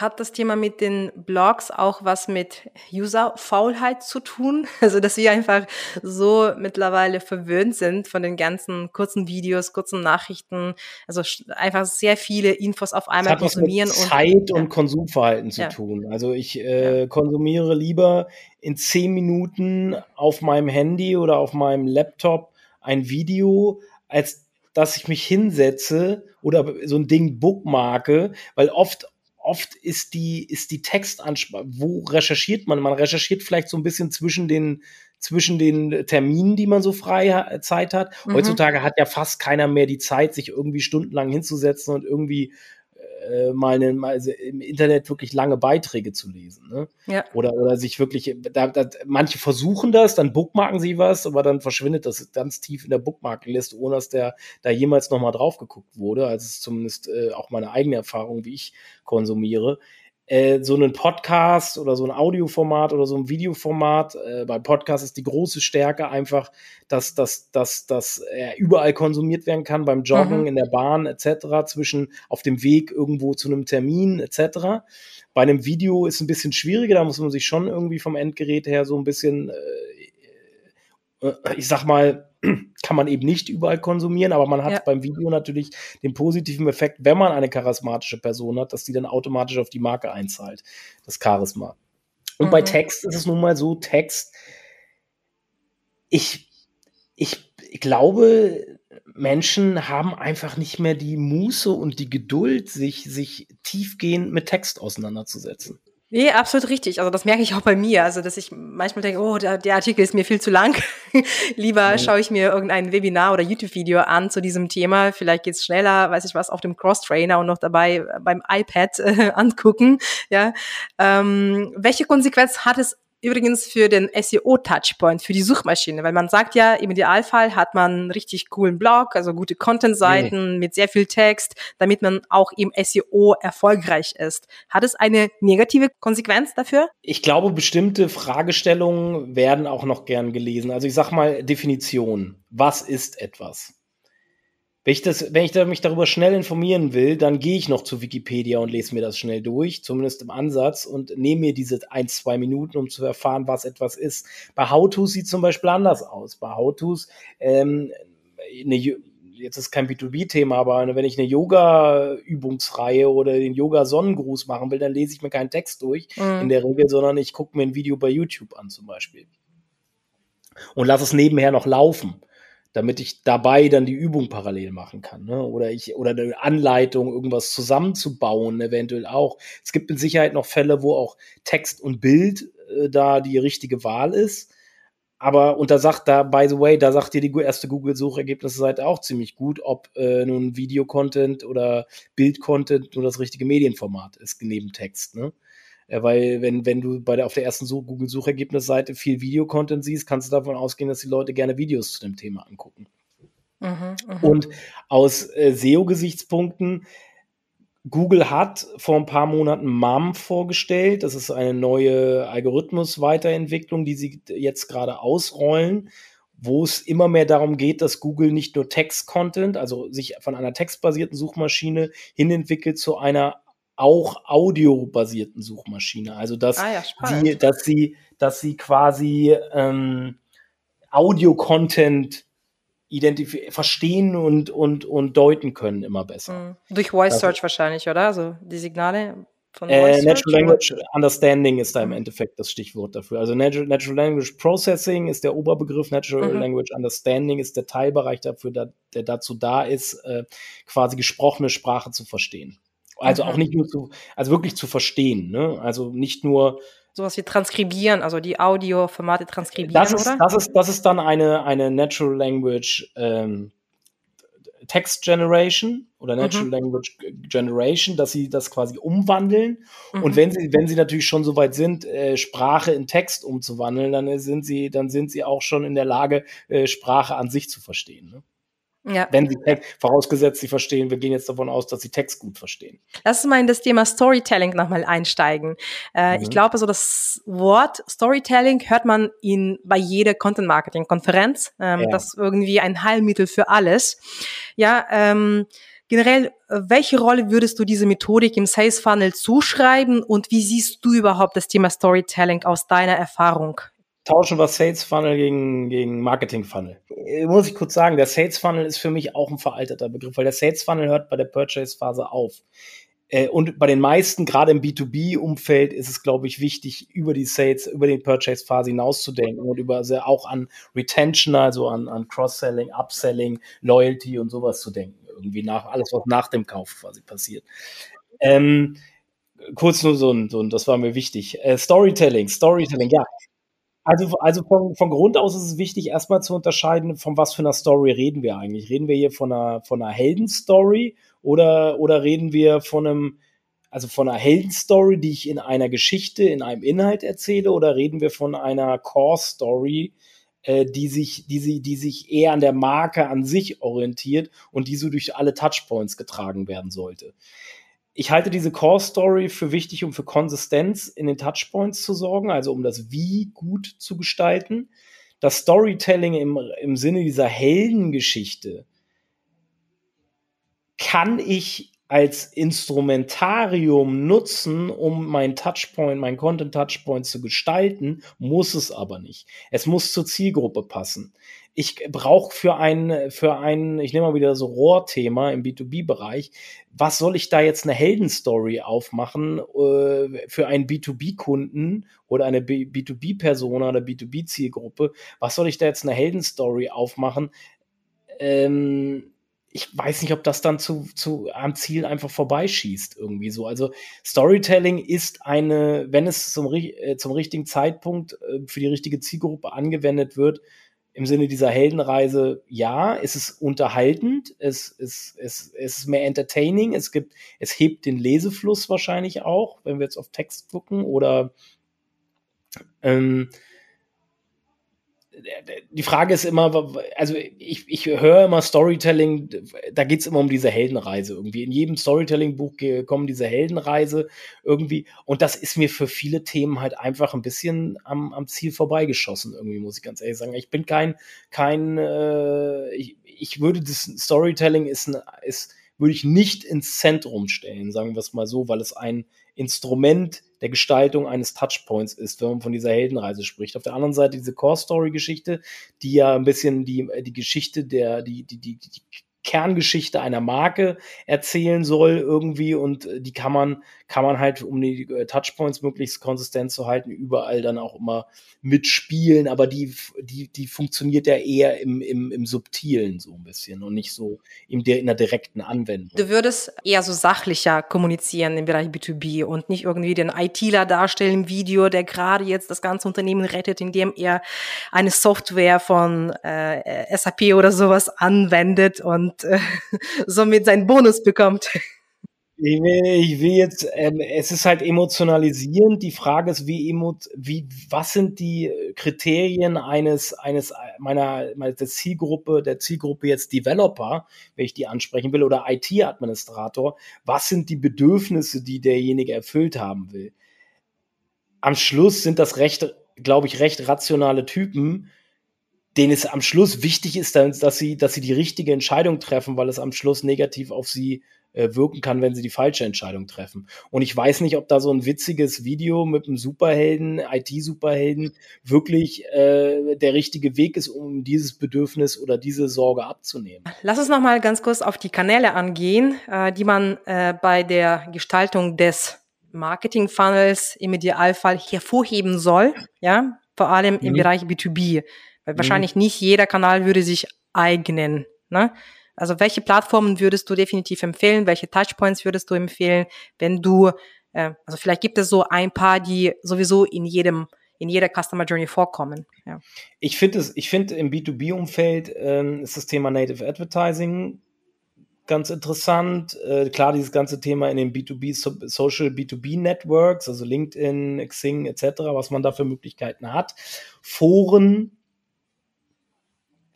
hat das Thema mit den Blogs auch was mit User-Faulheit zu tun? [laughs] Also, dass wir einfach so mittlerweile verwöhnt sind von den ganzen kurzen Videos, kurzen Nachrichten, also einfach sehr viele Infos auf einmal das hat konsumieren. Was mit Zeit und, und Konsumverhalten zu ja. tun. Also ich äh, ja. konsumiere lieber in zehn Minuten auf meinem Handy oder auf meinem Laptop ein Video, als dass ich mich hinsetze oder so ein Ding bookmarke, weil oft oft ist die, ist die Textansprache, wo recherchiert man? Man recherchiert vielleicht so ein bisschen zwischen den, zwischen den Terminen, die man so frei Zeit hat. Mhm. Heutzutage hat ja fast keiner mehr die Zeit, sich irgendwie stundenlang hinzusetzen und irgendwie äh, mal, eine, mal also im Internet wirklich lange Beiträge zu lesen. Ne? Ja. Oder, oder sich wirklich, da, da, manche versuchen das, dann bookmarken sie was, aber dann verschwindet das ganz tief in der Bookmarkenliste, ohne dass der da jemals nochmal drauf geguckt wurde. Also es ist zumindest äh, auch meine eigene Erfahrung, wie ich konsumiere äh, so einen Podcast oder so ein Audioformat oder so ein Videoformat. Äh, bei Podcast ist die große Stärke einfach, dass, dass, dass, dass er überall konsumiert werden kann, beim Joggen, mhm. in der Bahn etc., zwischen auf dem Weg irgendwo zu einem Termin etc. Bei einem Video ist es ein bisschen schwieriger, da muss man sich schon irgendwie vom Endgerät her so ein bisschen, äh, äh ich sag mal, kann man eben nicht überall konsumieren, aber man hat ja. beim Video natürlich den positiven Effekt, wenn man eine charismatische Person hat, dass die dann automatisch auf die Marke einzahlt, das Charisma. Und mhm. bei Text ist es nun mal so, Text, ich, ich glaube, Menschen haben einfach nicht mehr die Muße und die Geduld, sich, sich tiefgehend mit Text auseinanderzusetzen. Nee, absolut richtig. Also das merke ich auch bei mir. Also dass ich manchmal denke, oh, der, der Artikel ist mir viel zu lang. [laughs] Lieber mhm. schaue ich mir irgendein Webinar oder YouTube-Video an zu diesem Thema. Vielleicht geht's schneller, weiß ich was, auf dem Cross-Trainer und noch dabei beim iPad äh, angucken. Ja, ähm, welche Konsequenz hat es übrigens für den SEO-Touchpoint, für die Suchmaschine, weil man sagt ja, im Idealfall hat man einen richtig coolen Blog, also gute Content-Seiten mhm. mit sehr viel Text, damit man auch im SEO erfolgreich ist. Hat es eine negative Konsequenz dafür? Ich glaube, bestimmte Fragestellungen werden auch noch gern gelesen. Also ich sag mal Definition. Was ist etwas? Wenn ich, das, wenn ich da, mich darüber schnell informieren will, dann gehe ich noch zu Wikipedia und lese mir das schnell durch, zumindest im Ansatz, und nehme mir diese ein, zwei Minuten, um zu erfahren, was etwas ist. Bei How-Tos sieht zum Beispiel anders aus. Bei How-Tos, ähm, eine, jetzt ist kein B2B-Thema, aber wenn ich eine Yoga-Übungsreihe oder den Yoga-Sonnengruß machen will, dann lese ich mir keinen Text durch mhm. in der Regel, sondern ich gucke mir ein Video bei YouTube an zum Beispiel. Und lasse es nebenher noch laufen damit ich dabei dann die Übung parallel machen kann. Ne? Oder ich, oder eine Anleitung, irgendwas zusammenzubauen, eventuell auch. Es gibt mit Sicherheit noch Fälle, wo auch Text und Bild äh, da die richtige Wahl ist. Aber, und da sagt da, by the way, da sagt dir die erste Google-Suchergebnisseite auch ziemlich gut, ob äh, nun Video-Content oder Bild-Content nur das richtige Medienformat ist, neben Text. Ne? Weil wenn, wenn du bei der, auf der ersten Google-Suchergebnisseite viel Videocontent siehst, kannst du davon ausgehen, dass die Leute gerne Videos zu dem Thema angucken. Mhm, mh. Und aus äh, SEO-Gesichtspunkten, Google hat vor ein paar Monaten MAM vorgestellt. Das ist eine neue Algorithmus-Weiterentwicklung, die sie jetzt gerade ausrollen, wo es immer mehr darum geht, dass Google nicht nur Text-Content, also sich von einer textbasierten Suchmaschine hin entwickelt zu einer auch audiobasierten Suchmaschine. Also dass ah ja, sie, dass sie, dass sie quasi ähm, Audio-Content verstehen und, und, und deuten können immer besser. Mhm. Durch Voice Search also, wahrscheinlich, oder? Also die Signale von äh, Voice äh, Natural Language Understanding ist da im. Endeffekt das Stichwort dafür. Also Natural, Natural Language Processing ist der Oberbegriff, Natural mhm. Language Understanding ist der Teilbereich dafür, der, der dazu da ist, äh, quasi gesprochene Sprache zu verstehen. Also mhm. auch nicht nur zu, also wirklich zu verstehen, ne? Also nicht nur sowas wie transkribieren, also die Audioformate transkribieren, das ist, oder? Das ist, das ist dann eine, eine Natural Language ähm, Text Generation oder Natural mhm. Language Generation, dass sie das quasi umwandeln. Mhm. Und wenn sie, wenn sie natürlich schon so weit sind, äh, Sprache in Text umzuwandeln, dann sind sie, dann sind sie auch schon in der Lage, äh, Sprache an sich zu verstehen. Ne? Ja. Wenn sie Text, vorausgesetzt, sie verstehen, wir gehen jetzt davon aus, dass sie Text gut verstehen. Lass uns mal in das Thema Storytelling nochmal einsteigen. Äh, mhm. Ich glaube, so das Wort Storytelling hört man in, bei jeder Content-Marketing-Konferenz. Ähm, ja. Das ist irgendwie ein Heilmittel für alles. Ja, ähm, generell, welche Rolle würdest du diese Methodik im Sales Funnel zuschreiben und wie siehst du überhaupt das Thema Storytelling aus deiner Erfahrung? Tauschen wir Sales Funnel gegen, gegen Marketing Funnel. Äh, muss ich kurz sagen, der Sales Funnel ist für mich auch ein veralteter Begriff, weil der Sales Funnel hört bei der Purchase Phase auf. Äh, und bei den meisten, gerade im B2B-Umfeld, ist es, glaube ich, wichtig, über die Sales, über die Purchase-Phase hinauszudenken und über also auch an Retention, also an, an Cross-Selling, Upselling, Loyalty und sowas zu denken. Irgendwie nach, alles, was nach dem Kauf quasi passiert. Ähm, kurz nur so ein, so ein, das war mir wichtig. Äh, Storytelling, Storytelling, ja. Also, also von, von Grund aus ist es wichtig, erstmal zu unterscheiden, von was für einer Story reden wir eigentlich. Reden wir hier von einer, von einer Heldenstory oder, oder reden wir von einem, also von einer Heldenstory, die ich in einer Geschichte, in einem Inhalt erzähle, oder reden wir von einer Core-Story, äh, die sich, die sie, die sich eher an der Marke an sich orientiert und die so durch alle Touchpoints getragen werden sollte ich halte diese Core Story für wichtig, um für Konsistenz in den Touchpoints zu sorgen, also um das Wie gut zu gestalten. Das Storytelling im, im Sinne dieser Heldengeschichte kann ich als Instrumentarium nutzen, um mein Touchpoint, mein Content Touchpoint zu gestalten, muss es aber nicht. Es muss zur Zielgruppe passen ich brauche für ein, für ein, ich nehme mal wieder so Rohrthema im B2B-Bereich, was soll ich da jetzt eine Heldenstory aufmachen äh, für einen B2B-Kunden oder eine B2B-Persona oder B2B-Zielgruppe? Was soll ich da jetzt eine Heldenstory aufmachen? Ähm, ich weiß nicht, ob das dann zu, zu am Ziel einfach vorbeischießt irgendwie so. Also Storytelling ist eine, wenn es zum, äh, zum richtigen Zeitpunkt äh, für die richtige Zielgruppe angewendet wird, im Sinne dieser Heldenreise, ja, es ist unterhaltend, es, es, es, es ist mehr entertaining, es gibt, es hebt den Lesefluss wahrscheinlich auch, wenn wir jetzt auf Text gucken, oder ähm, die Frage ist immer, also ich, ich höre immer Storytelling, da geht es immer um diese Heldenreise irgendwie. In jedem Storytelling-Buch kommen diese Heldenreise irgendwie. Und das ist mir für viele Themen halt einfach ein bisschen am, am Ziel vorbeigeschossen, irgendwie, muss ich ganz ehrlich sagen. Ich bin kein, kein, äh, ich, ich würde das Storytelling ist, ist, würde ich nicht ins Zentrum stellen, sagen wir es mal so, weil es ein Instrument der Gestaltung eines Touchpoints ist, wenn man von dieser Heldenreise spricht. Auf der anderen Seite diese Core-Story-Geschichte, die ja ein bisschen die, die Geschichte der, die, die, die, die Kerngeschichte einer Marke erzählen soll irgendwie und äh, die kann man, kann man halt, um die äh, Touchpoints möglichst konsistent zu halten, überall dann auch immer mitspielen, aber die, die, die funktioniert ja eher im, im, im Subtilen so ein bisschen und nicht so in der, in der direkten Anwendung. Du würdest eher so sachlicher kommunizieren im Bereich B2B und nicht irgendwie den ITler darstellen im Video, der gerade jetzt das ganze Unternehmen rettet, indem er eine Software von äh, SAP oder sowas anwendet und äh, [laughs] somit seinen Bonus bekommt. Ich will, ich will jetzt, ähm, es ist halt emotionalisierend. Die Frage ist, wie, emo, wie, was sind die Kriterien eines, eines, meiner, meiner der Zielgruppe, der Zielgruppe jetzt Developer, wenn ich die ansprechen will, oder IT-Administrator? Was sind die Bedürfnisse, die derjenige erfüllt haben will? Am Schluss sind das recht, glaube ich, recht rationale Typen, denen es am Schluss wichtig ist, dass sie, dass sie die richtige Entscheidung treffen, weil es am Schluss negativ auf sie äh, wirken kann, wenn sie die falsche Entscheidung treffen. Und ich weiß nicht, ob da so ein witziges Video mit einem Superhelden, IT-Superhelden, wirklich äh, der richtige Weg ist, um dieses Bedürfnis oder diese Sorge abzunehmen. Lass uns noch mal ganz kurz auf die Kanäle angehen, äh, die man äh, bei der Gestaltung des Marketing-Funnels im Idealfall hervorheben soll, ja, vor allem im mhm. Bereich B2B. Weil mhm. wahrscheinlich nicht jeder Kanal würde sich eignen. Ne? Also welche Plattformen würdest du definitiv empfehlen? Welche Touchpoints würdest du empfehlen, wenn du äh, also vielleicht gibt es so ein paar, die sowieso in jedem in jeder Customer Journey vorkommen. Ja. Ich finde es, ich finde im B2B-Umfeld ähm, ist das Thema Native Advertising ganz interessant. Äh, klar, dieses ganze Thema in den B2B Social B2B Networks, also LinkedIn, Xing etc., was man da für Möglichkeiten hat. Foren,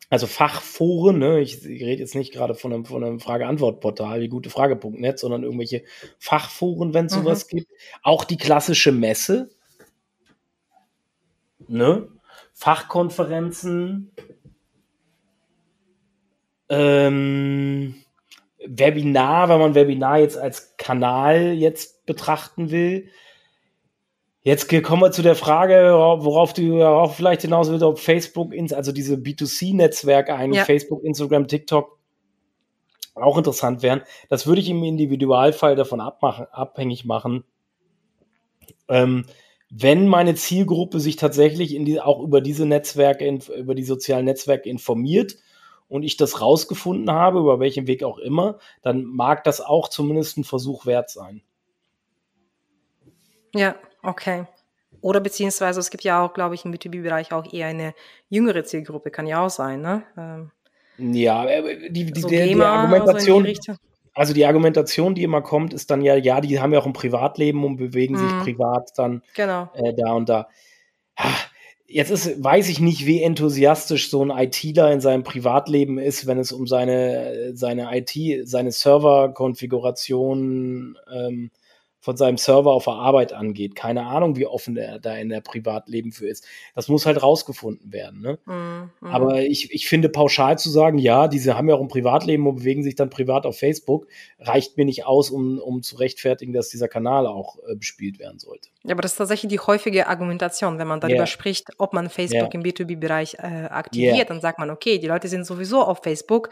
also Fachforen, ne? ich, rede jetzt nicht gerade von einem, von einem Frage-Antwort-Portal wie gutefrage.net, sondern irgendwelche Fachforen, wenn es mhm. sowas gibt. Auch die klassische Messe, ne? Fachkonferenzen, ähm, Webinar, wenn man Webinar jetzt als Kanal jetzt betrachten will. Jetzt kommen wir zu der Frage, worauf du auch vielleicht hinaus willst, ob Facebook, also diese B2C-Netzwerke eigentlich, ja. Facebook, Instagram, TikTok, auch interessant wären. Das würde ich im Individualfall davon abmachen, abhängig machen. Ähm, wenn meine Zielgruppe sich tatsächlich in die, auch über diese Netzwerke, über die sozialen Netzwerke informiert und ich das rausgefunden habe, über welchen Weg auch immer, dann mag das auch zumindest ein Versuch wert sein. Ja, okay. Oder beziehungsweise es gibt ja auch, glaube ich, im B2B-Bereich auch eher eine jüngere Zielgruppe, kann ja auch sein, ne? Ähm, ja, äh, die, die, so die, die Argumentation. So also die Argumentation, die immer kommt, ist dann ja, ja, die haben ja auch ein Privatleben und bewegen mhm. sich privat dann genau. äh, da und da. Jetzt ist, weiß ich nicht, wie enthusiastisch so ein ITler in seinem Privatleben ist, wenn es um seine, seine IT, seine Serverkonfiguration ähm, von seinem Server auf der Arbeit angeht. Keine Ahnung, wie offen er da in der Privatleben für ist. Das muss halt rausgefunden werden. Ne? Mhm. Aber ich, ich finde pauschal zu sagen, ja, diese haben ja auch ein Privatleben und bewegen sich dann privat auf Facebook, reicht mir nicht aus, um, um zu rechtfertigen, dass dieser Kanal auch äh, bespielt werden sollte. Ja, aber das ist tatsächlich die häufige Argumentation, wenn man darüber yeah. spricht, ob man Facebook yeah. im B2B-Bereich äh, aktiviert, yeah. dann sagt man, okay, die Leute sind sowieso auf Facebook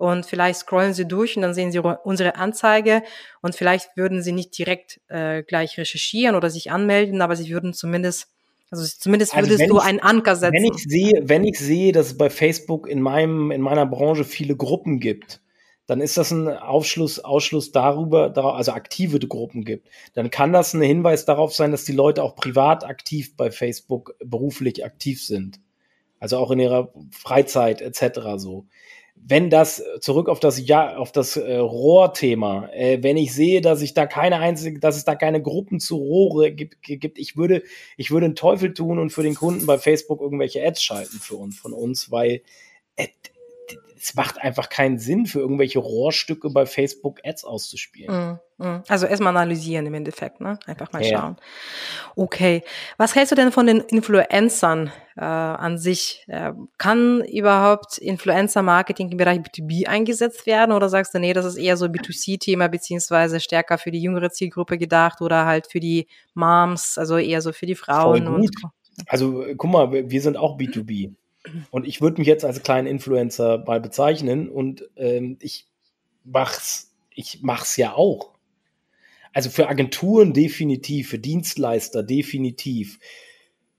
und vielleicht scrollen sie durch und dann sehen sie unsere Anzeige und vielleicht würden sie nicht direkt äh, gleich recherchieren oder sich anmelden, aber sie würden zumindest also zumindest also würdest also du ich, einen Anker setzen. Wenn ich sehe, wenn ich sehe, dass es bei Facebook in meinem in meiner Branche viele Gruppen gibt, dann ist das ein Aufschluss, Ausschluss darüber, also aktive Gruppen gibt. Dann kann das ein Hinweis darauf sein, dass die Leute auch privat aktiv bei Facebook beruflich aktiv sind. Also auch in ihrer Freizeit etc. so wenn das zurück auf das ja auf das äh, Rohrthema, äh, wenn ich sehe, dass ich da keine einzige, dass es da keine Gruppen zu Rohre gibt, gibt, ich würde ich würde einen Teufel tun und für den Kunden bei Facebook irgendwelche Ads schalten für uns von uns, weil äh, es macht einfach keinen Sinn, für irgendwelche Rohrstücke bei Facebook Ads auszuspielen. Mm. Also erstmal analysieren im Endeffekt, ne? Einfach mal ja. schauen. Okay. Was hältst du denn von den Influencern äh, an sich? Äh, kann überhaupt Influencer-Marketing im Bereich B2B eingesetzt werden oder sagst du, nee, das ist eher so B2C-Thema beziehungsweise stärker für die jüngere Zielgruppe gedacht oder halt für die Moms, also eher so für die Frauen? Und, also guck mal, wir sind auch B2B. [clears throat] Und ich würde mich jetzt als kleinen Influencer mal bezeichnen und ähm, ich mach's, ich mach's ja auch. Also für Agenturen definitiv, für Dienstleister definitiv.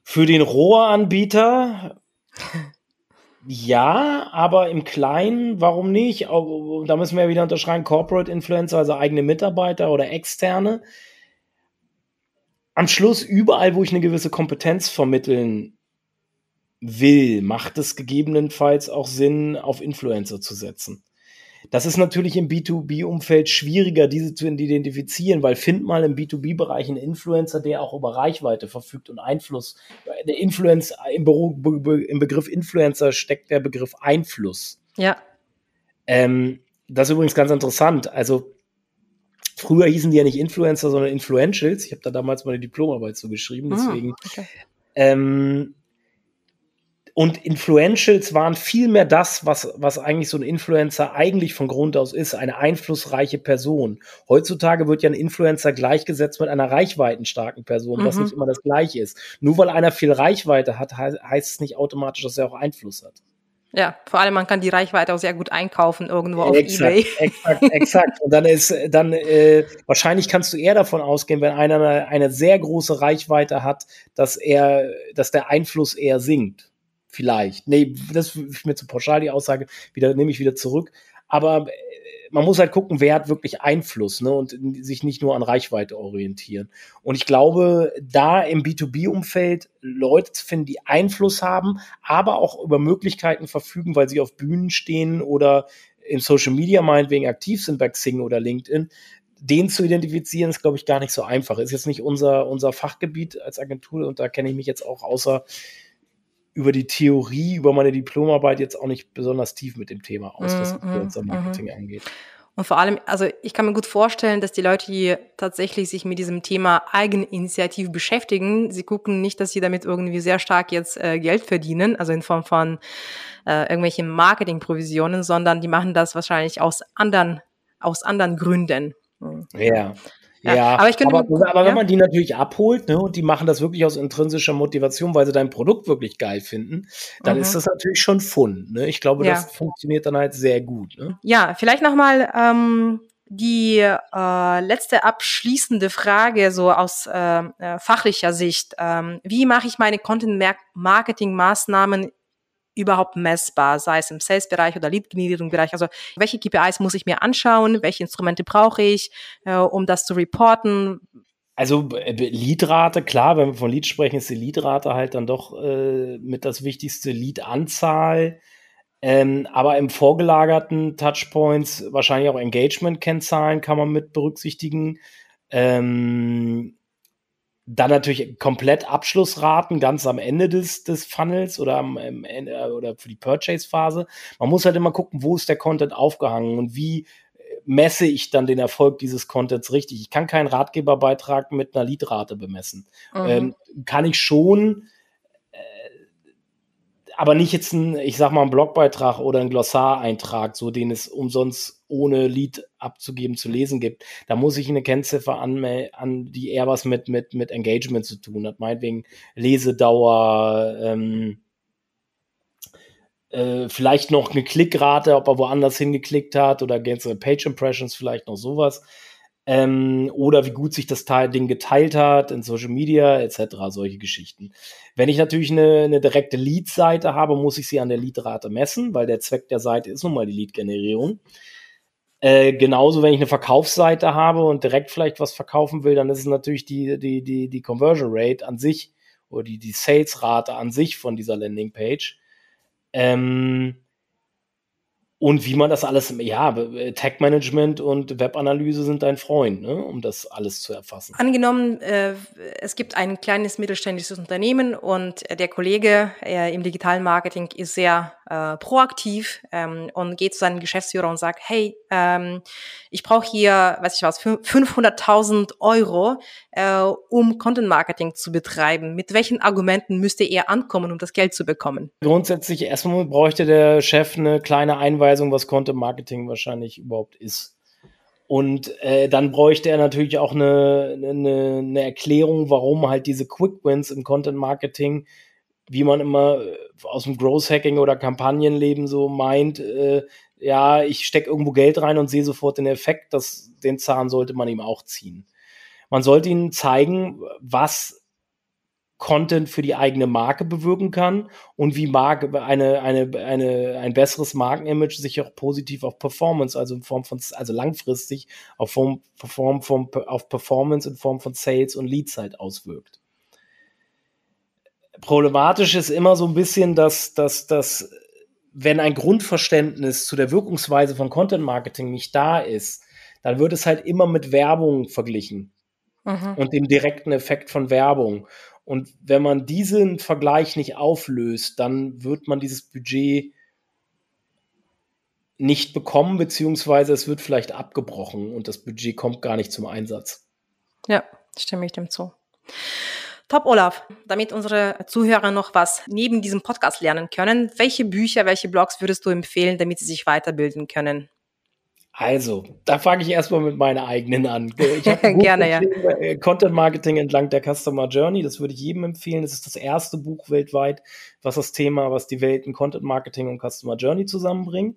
Für den Rohranbieter [laughs] ja, aber im Kleinen, warum nicht? Da müssen wir wieder unterschreiben, Corporate Influencer, also eigene Mitarbeiter oder externe. Am Schluss, überall, wo ich eine gewisse Kompetenz vermitteln will, macht es gegebenenfalls auch Sinn, auf Influencer zu setzen. Das ist natürlich im B2B-Umfeld schwieriger, diese zu identifizieren, weil find mal im B2B-Bereich einen Influencer, der auch über Reichweite verfügt und Einfluss. Der Influencer, im, im Begriff Influencer steckt der Begriff Einfluss. Ja. Ähm, das ist übrigens ganz interessant. Also früher hießen die ja nicht Influencer, sondern Influentials. Ich habe da damals meine Diplomarbeit so geschrieben, ah, deswegen. okay. ähm, und Influentials waren viel mehr das, was, was eigentlich so ein Influencer eigentlich von Grund aus ist, eine einflussreiche Person. Heutzutage wird ja ein Influencer gleichgesetzt mit einer reichweitenstarken Person, mhm. was nicht immer das gleiche ist. Nur weil einer viel Reichweite hat, heißt es nicht automatisch, dass er auch Einfluss hat. Ja, vor allem man kann die Reichweite auch sehr gut einkaufen irgendwo auf exakt, eBay. Exakt, exakt. Und dann ist dann äh, wahrscheinlich kannst du eher davon ausgehen, wenn einer eine, eine sehr große Reichweite hat, dass er, dass der Einfluss eher sinkt. Vielleicht. Nee, das ist mir zu pauschal die Aussage. Wieder nehme ich wieder zurück. Aber äh, man muss halt gucken, wer hat wirklich Einfluss, ne, und sich nicht nur an Reichweite orientieren. Und ich glaube, da im B2B-Umfeld Leute zu finden, die Einfluss haben, aber auch über Möglichkeiten verfügen, weil sie auf Bühnen stehen oder in Social Media meinetwegen aktiv sind bei Xing oder LinkedIn, den zu identifizieren, ist, glaube ich, gar nicht so einfach. Ist jetzt nicht unser, unser Fachgebiet als Agentur und da kenne ich mich jetzt auch außer über die Theorie, über meine Diplomarbeit jetzt auch nicht besonders tief mit dem Thema aus, was mm, unser Marketing mm. angeht. Und vor allem, also ich kann mir gut vorstellen, dass die Leute, die tatsächlich sich mit diesem Thema Eigeninitiative beschäftigen, sie gucken nicht, dass sie damit irgendwie sehr stark jetzt äh, Geld verdienen, also in Form von äh, irgendwelchen Marketingprovisionen, sondern die machen das wahrscheinlich aus anderen, aus anderen Gründen. Ja. Ja, ja, aber, ich könnte aber, aber ja? wenn man die natürlich abholt, ne, und die machen das wirklich aus intrinsischer Motivation, weil sie dein Produkt wirklich geil finden, dann mhm. ist das natürlich schon Fun. Ne? Ich glaube, ja. das funktioniert dann halt sehr gut. Ne? Ja, vielleicht nochmal ähm, die äh, letzte abschließende Frage so aus äh, äh fachlicher Sicht. Ähm, wie mache ich meine Content-Marketing-Maßnahmen überhaupt messbar, sei es im Sales-Bereich oder Lead-Generierung-Bereich? Also welche KPIs muss ich mir anschauen? Welche Instrumente brauche ich, äh, um das zu reporten? Also äh, Leadrate, klar, wenn wir von Lead sprechen, ist die Leadrate halt dann doch äh, mit das wichtigste Lead-Anzahl. Ähm, aber im vorgelagerten Touchpoints wahrscheinlich auch Engagement-Kennzahlen kann man mit berücksichtigen. Ähm, dann natürlich komplett Abschlussraten ganz am Ende des, des Funnels oder am Ende äh, oder für die Purchase-Phase. Man muss halt immer gucken, wo ist der Content aufgehangen und wie äh, messe ich dann den Erfolg dieses Contents richtig. Ich kann keinen Ratgeberbeitrag mit einer Leadrate bemessen. Mhm. Ähm, kann ich schon, aber nicht jetzt ein, ich sag mal, ein Blogbeitrag oder ein Glossareintrag, so den es umsonst ohne Lied abzugeben zu lesen gibt. Da muss ich eine Kennziffer an, an die eher was mit, mit, mit Engagement zu tun hat. Meinetwegen Lesedauer, ähm, äh, vielleicht noch eine Klickrate, ob er woanders hingeklickt hat oder ganze Page Impressions, vielleicht noch sowas ähm, oder wie gut sich das Ding geteilt hat in Social Media etc., solche Geschichten. Wenn ich natürlich eine, eine direkte Lead-Seite habe, muss ich sie an der Lead-Rate messen, weil der Zweck der Seite ist nun mal die Lead-Generierung. Äh, genauso, wenn ich eine Verkaufsseite habe und direkt vielleicht was verkaufen will, dann ist es natürlich die, die, die, die Conversion Rate an sich oder die, die Sales-Rate an sich von dieser Landingpage. Ähm, und wie man das alles, ja, Tech-Management und Webanalyse sind dein Freund, ne, um das alles zu erfassen. Angenommen, äh, es gibt ein kleines mittelständisches Unternehmen und der Kollege äh, im digitalen Marketing ist sehr äh, proaktiv ähm, und geht zu seinem Geschäftsführer und sagt, hey, ähm, ich brauche hier, weiß ich was, 500.000 Euro, äh, um Content Marketing zu betreiben. Mit welchen Argumenten müsste er ankommen, um das Geld zu bekommen? Grundsätzlich erstmal bräuchte der Chef eine kleine Einweisung, was Content Marketing wahrscheinlich überhaupt ist. Und äh, dann bräuchte er natürlich auch eine, eine, eine Erklärung, warum halt diese Quick Wins im Content Marketing wie man immer äh, aus dem Growth Hacking oder Kampagnenleben so meint, äh, ja, ich stecke irgendwo Geld rein und sehe sofort den Effekt, dass den Zahn sollte man ihm auch ziehen. Man sollte ihnen zeigen, was Content für die eigene Marke bewirken kann und wie Marke eine, eine, eine, ein besseres Markenimage sich auch positiv auf Performance, also in Form von, also langfristig auf Form, Form von, auf Performance in Form von Sales und Leadzeit auswirkt problematisch ist immer so ein bisschen, dass, dass, dass wenn ein Grundverständnis zu der Wirkungsweise von Content Marketing nicht da ist, dann wird es halt immer mit Werbung verglichen mhm. und dem direkten Effekt von Werbung. Und wenn man diesen Vergleich nicht auflöst, dann wird man dieses Budget nicht bekommen, beziehungsweise es wird vielleicht abgebrochen und das Budget kommt gar nicht zum Einsatz. Ja, stimme ich dem zu. Top, Olaf. Damit unsere Zuhörer noch was neben diesem Podcast lernen können, welche Bücher, welche Blogs würdest du empfehlen, damit sie sich weiterbilden können? Also, da fange ich erstmal mit meiner eigenen an. Ich [laughs] Gerne, ja. Äh, Content Marketing entlang der Customer Journey, das würde ich jedem empfehlen. Das ist das erste Buch weltweit, was das Thema, was die Welten Content Marketing und Customer Journey zusammenbringt.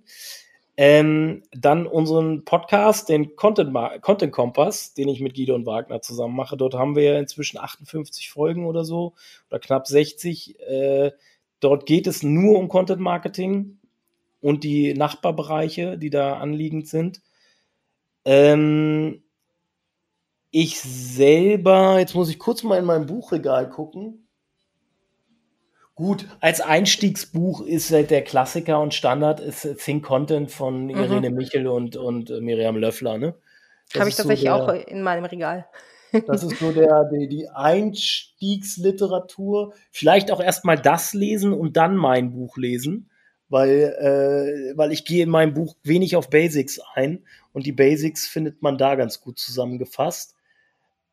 Ähm, dann unseren Podcast, den Content, Content Kompass, den ich mit Guido und Wagner zusammen mache. Dort haben wir inzwischen 58 Folgen oder so oder knapp 60. Äh, dort geht es nur um Content Marketing und die Nachbarbereiche, die da anliegend sind. Ähm, ich selber, jetzt muss ich kurz mal in mein Buchregal gucken. Gut, als Einstiegsbuch ist der Klassiker und Standard ist Think Content von Irene mhm. Michel und, und Miriam Löffler, ne? Habe ich tatsächlich so der, auch in meinem Regal. Das ist so der, die, die Einstiegsliteratur. Vielleicht auch erstmal das lesen und dann mein Buch lesen, weil, äh, weil ich gehe in meinem Buch wenig auf Basics ein und die Basics findet man da ganz gut zusammengefasst.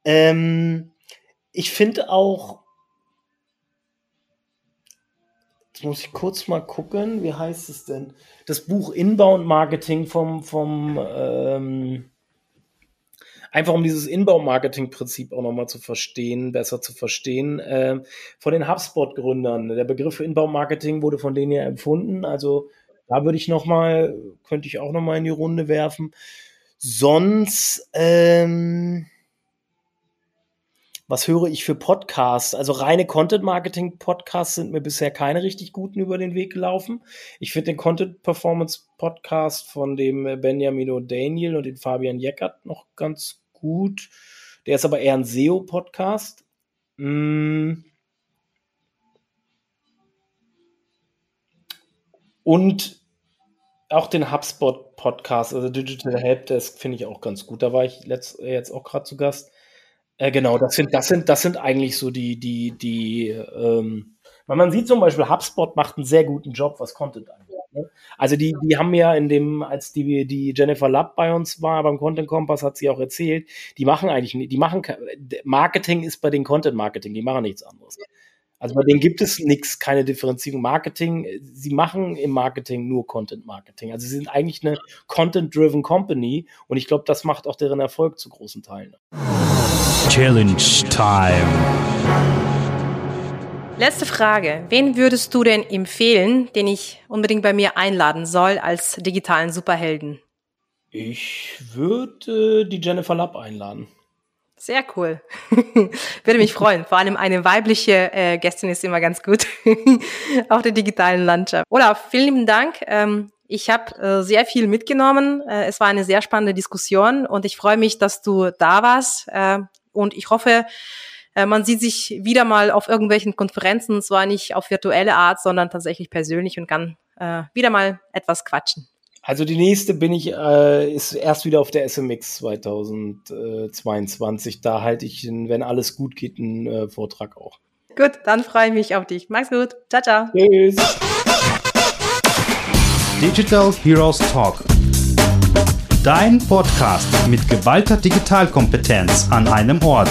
Ähm, ich finde auch, jetzt muss ich kurz mal gucken, wie heißt es denn? Das Buch Inbound Marketing vom, vom ähm, einfach um dieses Inbound-Marketing-Prinzip auch nochmal zu verstehen, besser zu verstehen. Äh, von den HubSpot-Gründern. Der Begriff Inbound-Marketing wurde von denen ja empfunden. Also da würde ich nochmal, könnte ich auch nochmal in die Runde werfen. Sonst, ähm, was höre ich für Podcasts? Also reine Content-Marketing-Podcasts sind mir bisher keine richtig guten über den Weg gelaufen. Ich finde den Content-Performance-Podcast von dem Benjamin O'Daniel und den Fabian Jeckert noch ganz gut. Der ist aber eher ein SEO-Podcast. Mm. Und auch den HubSpot-Podcast, also Digital Helpdesk, finde ich auch ganz gut. Da war ich letzt, jetzt auch gerade zu Gast. Äh, genau, das sind, das sind, das sind eigentlich so die, die, die, ähm, man sieht zum Beispiel, HubSpot macht einen sehr guten Job, was Content angeht. Ne? Also die, die haben ja in dem, als die, die Jennifer Lapp bei uns war beim Content Kompass, hat sie auch erzählt, die machen eigentlich, die machen, Marketing ist bei den Content Marketing, die machen nichts anderes. Also bei denen gibt es nichts, keine Differenzierung. Marketing, sie machen im Marketing nur Content Marketing. Also sie sind eigentlich eine Content-driven Company und ich glaube, das macht auch deren Erfolg zu großen Teilen. Challenge Time. Letzte Frage. Wen würdest du denn empfehlen, den ich unbedingt bei mir einladen soll als digitalen Superhelden? Ich würde die Jennifer Lapp einladen. Sehr cool. [laughs] würde mich freuen. Vor allem eine weibliche äh, Gästin ist immer ganz gut [laughs] auf der digitalen Landschaft. Olaf, vielen lieben Dank. Ähm, ich habe äh, sehr viel mitgenommen. Äh, es war eine sehr spannende Diskussion und ich freue mich, dass du da warst. Äh, und ich hoffe, äh, man sieht sich wieder mal auf irgendwelchen Konferenzen, zwar nicht auf virtuelle Art, sondern tatsächlich persönlich und kann äh, wieder mal etwas quatschen. Also die nächste bin ich, äh, ist erst wieder auf der SMX 2022. Da halte ich, wenn alles gut geht, einen äh, Vortrag auch. Gut, dann freue ich mich auf dich. Mach's gut. Ciao, ciao. Tschüss. Digital Heroes Talk. Dein Podcast mit geballter Digitalkompetenz an einem Ort.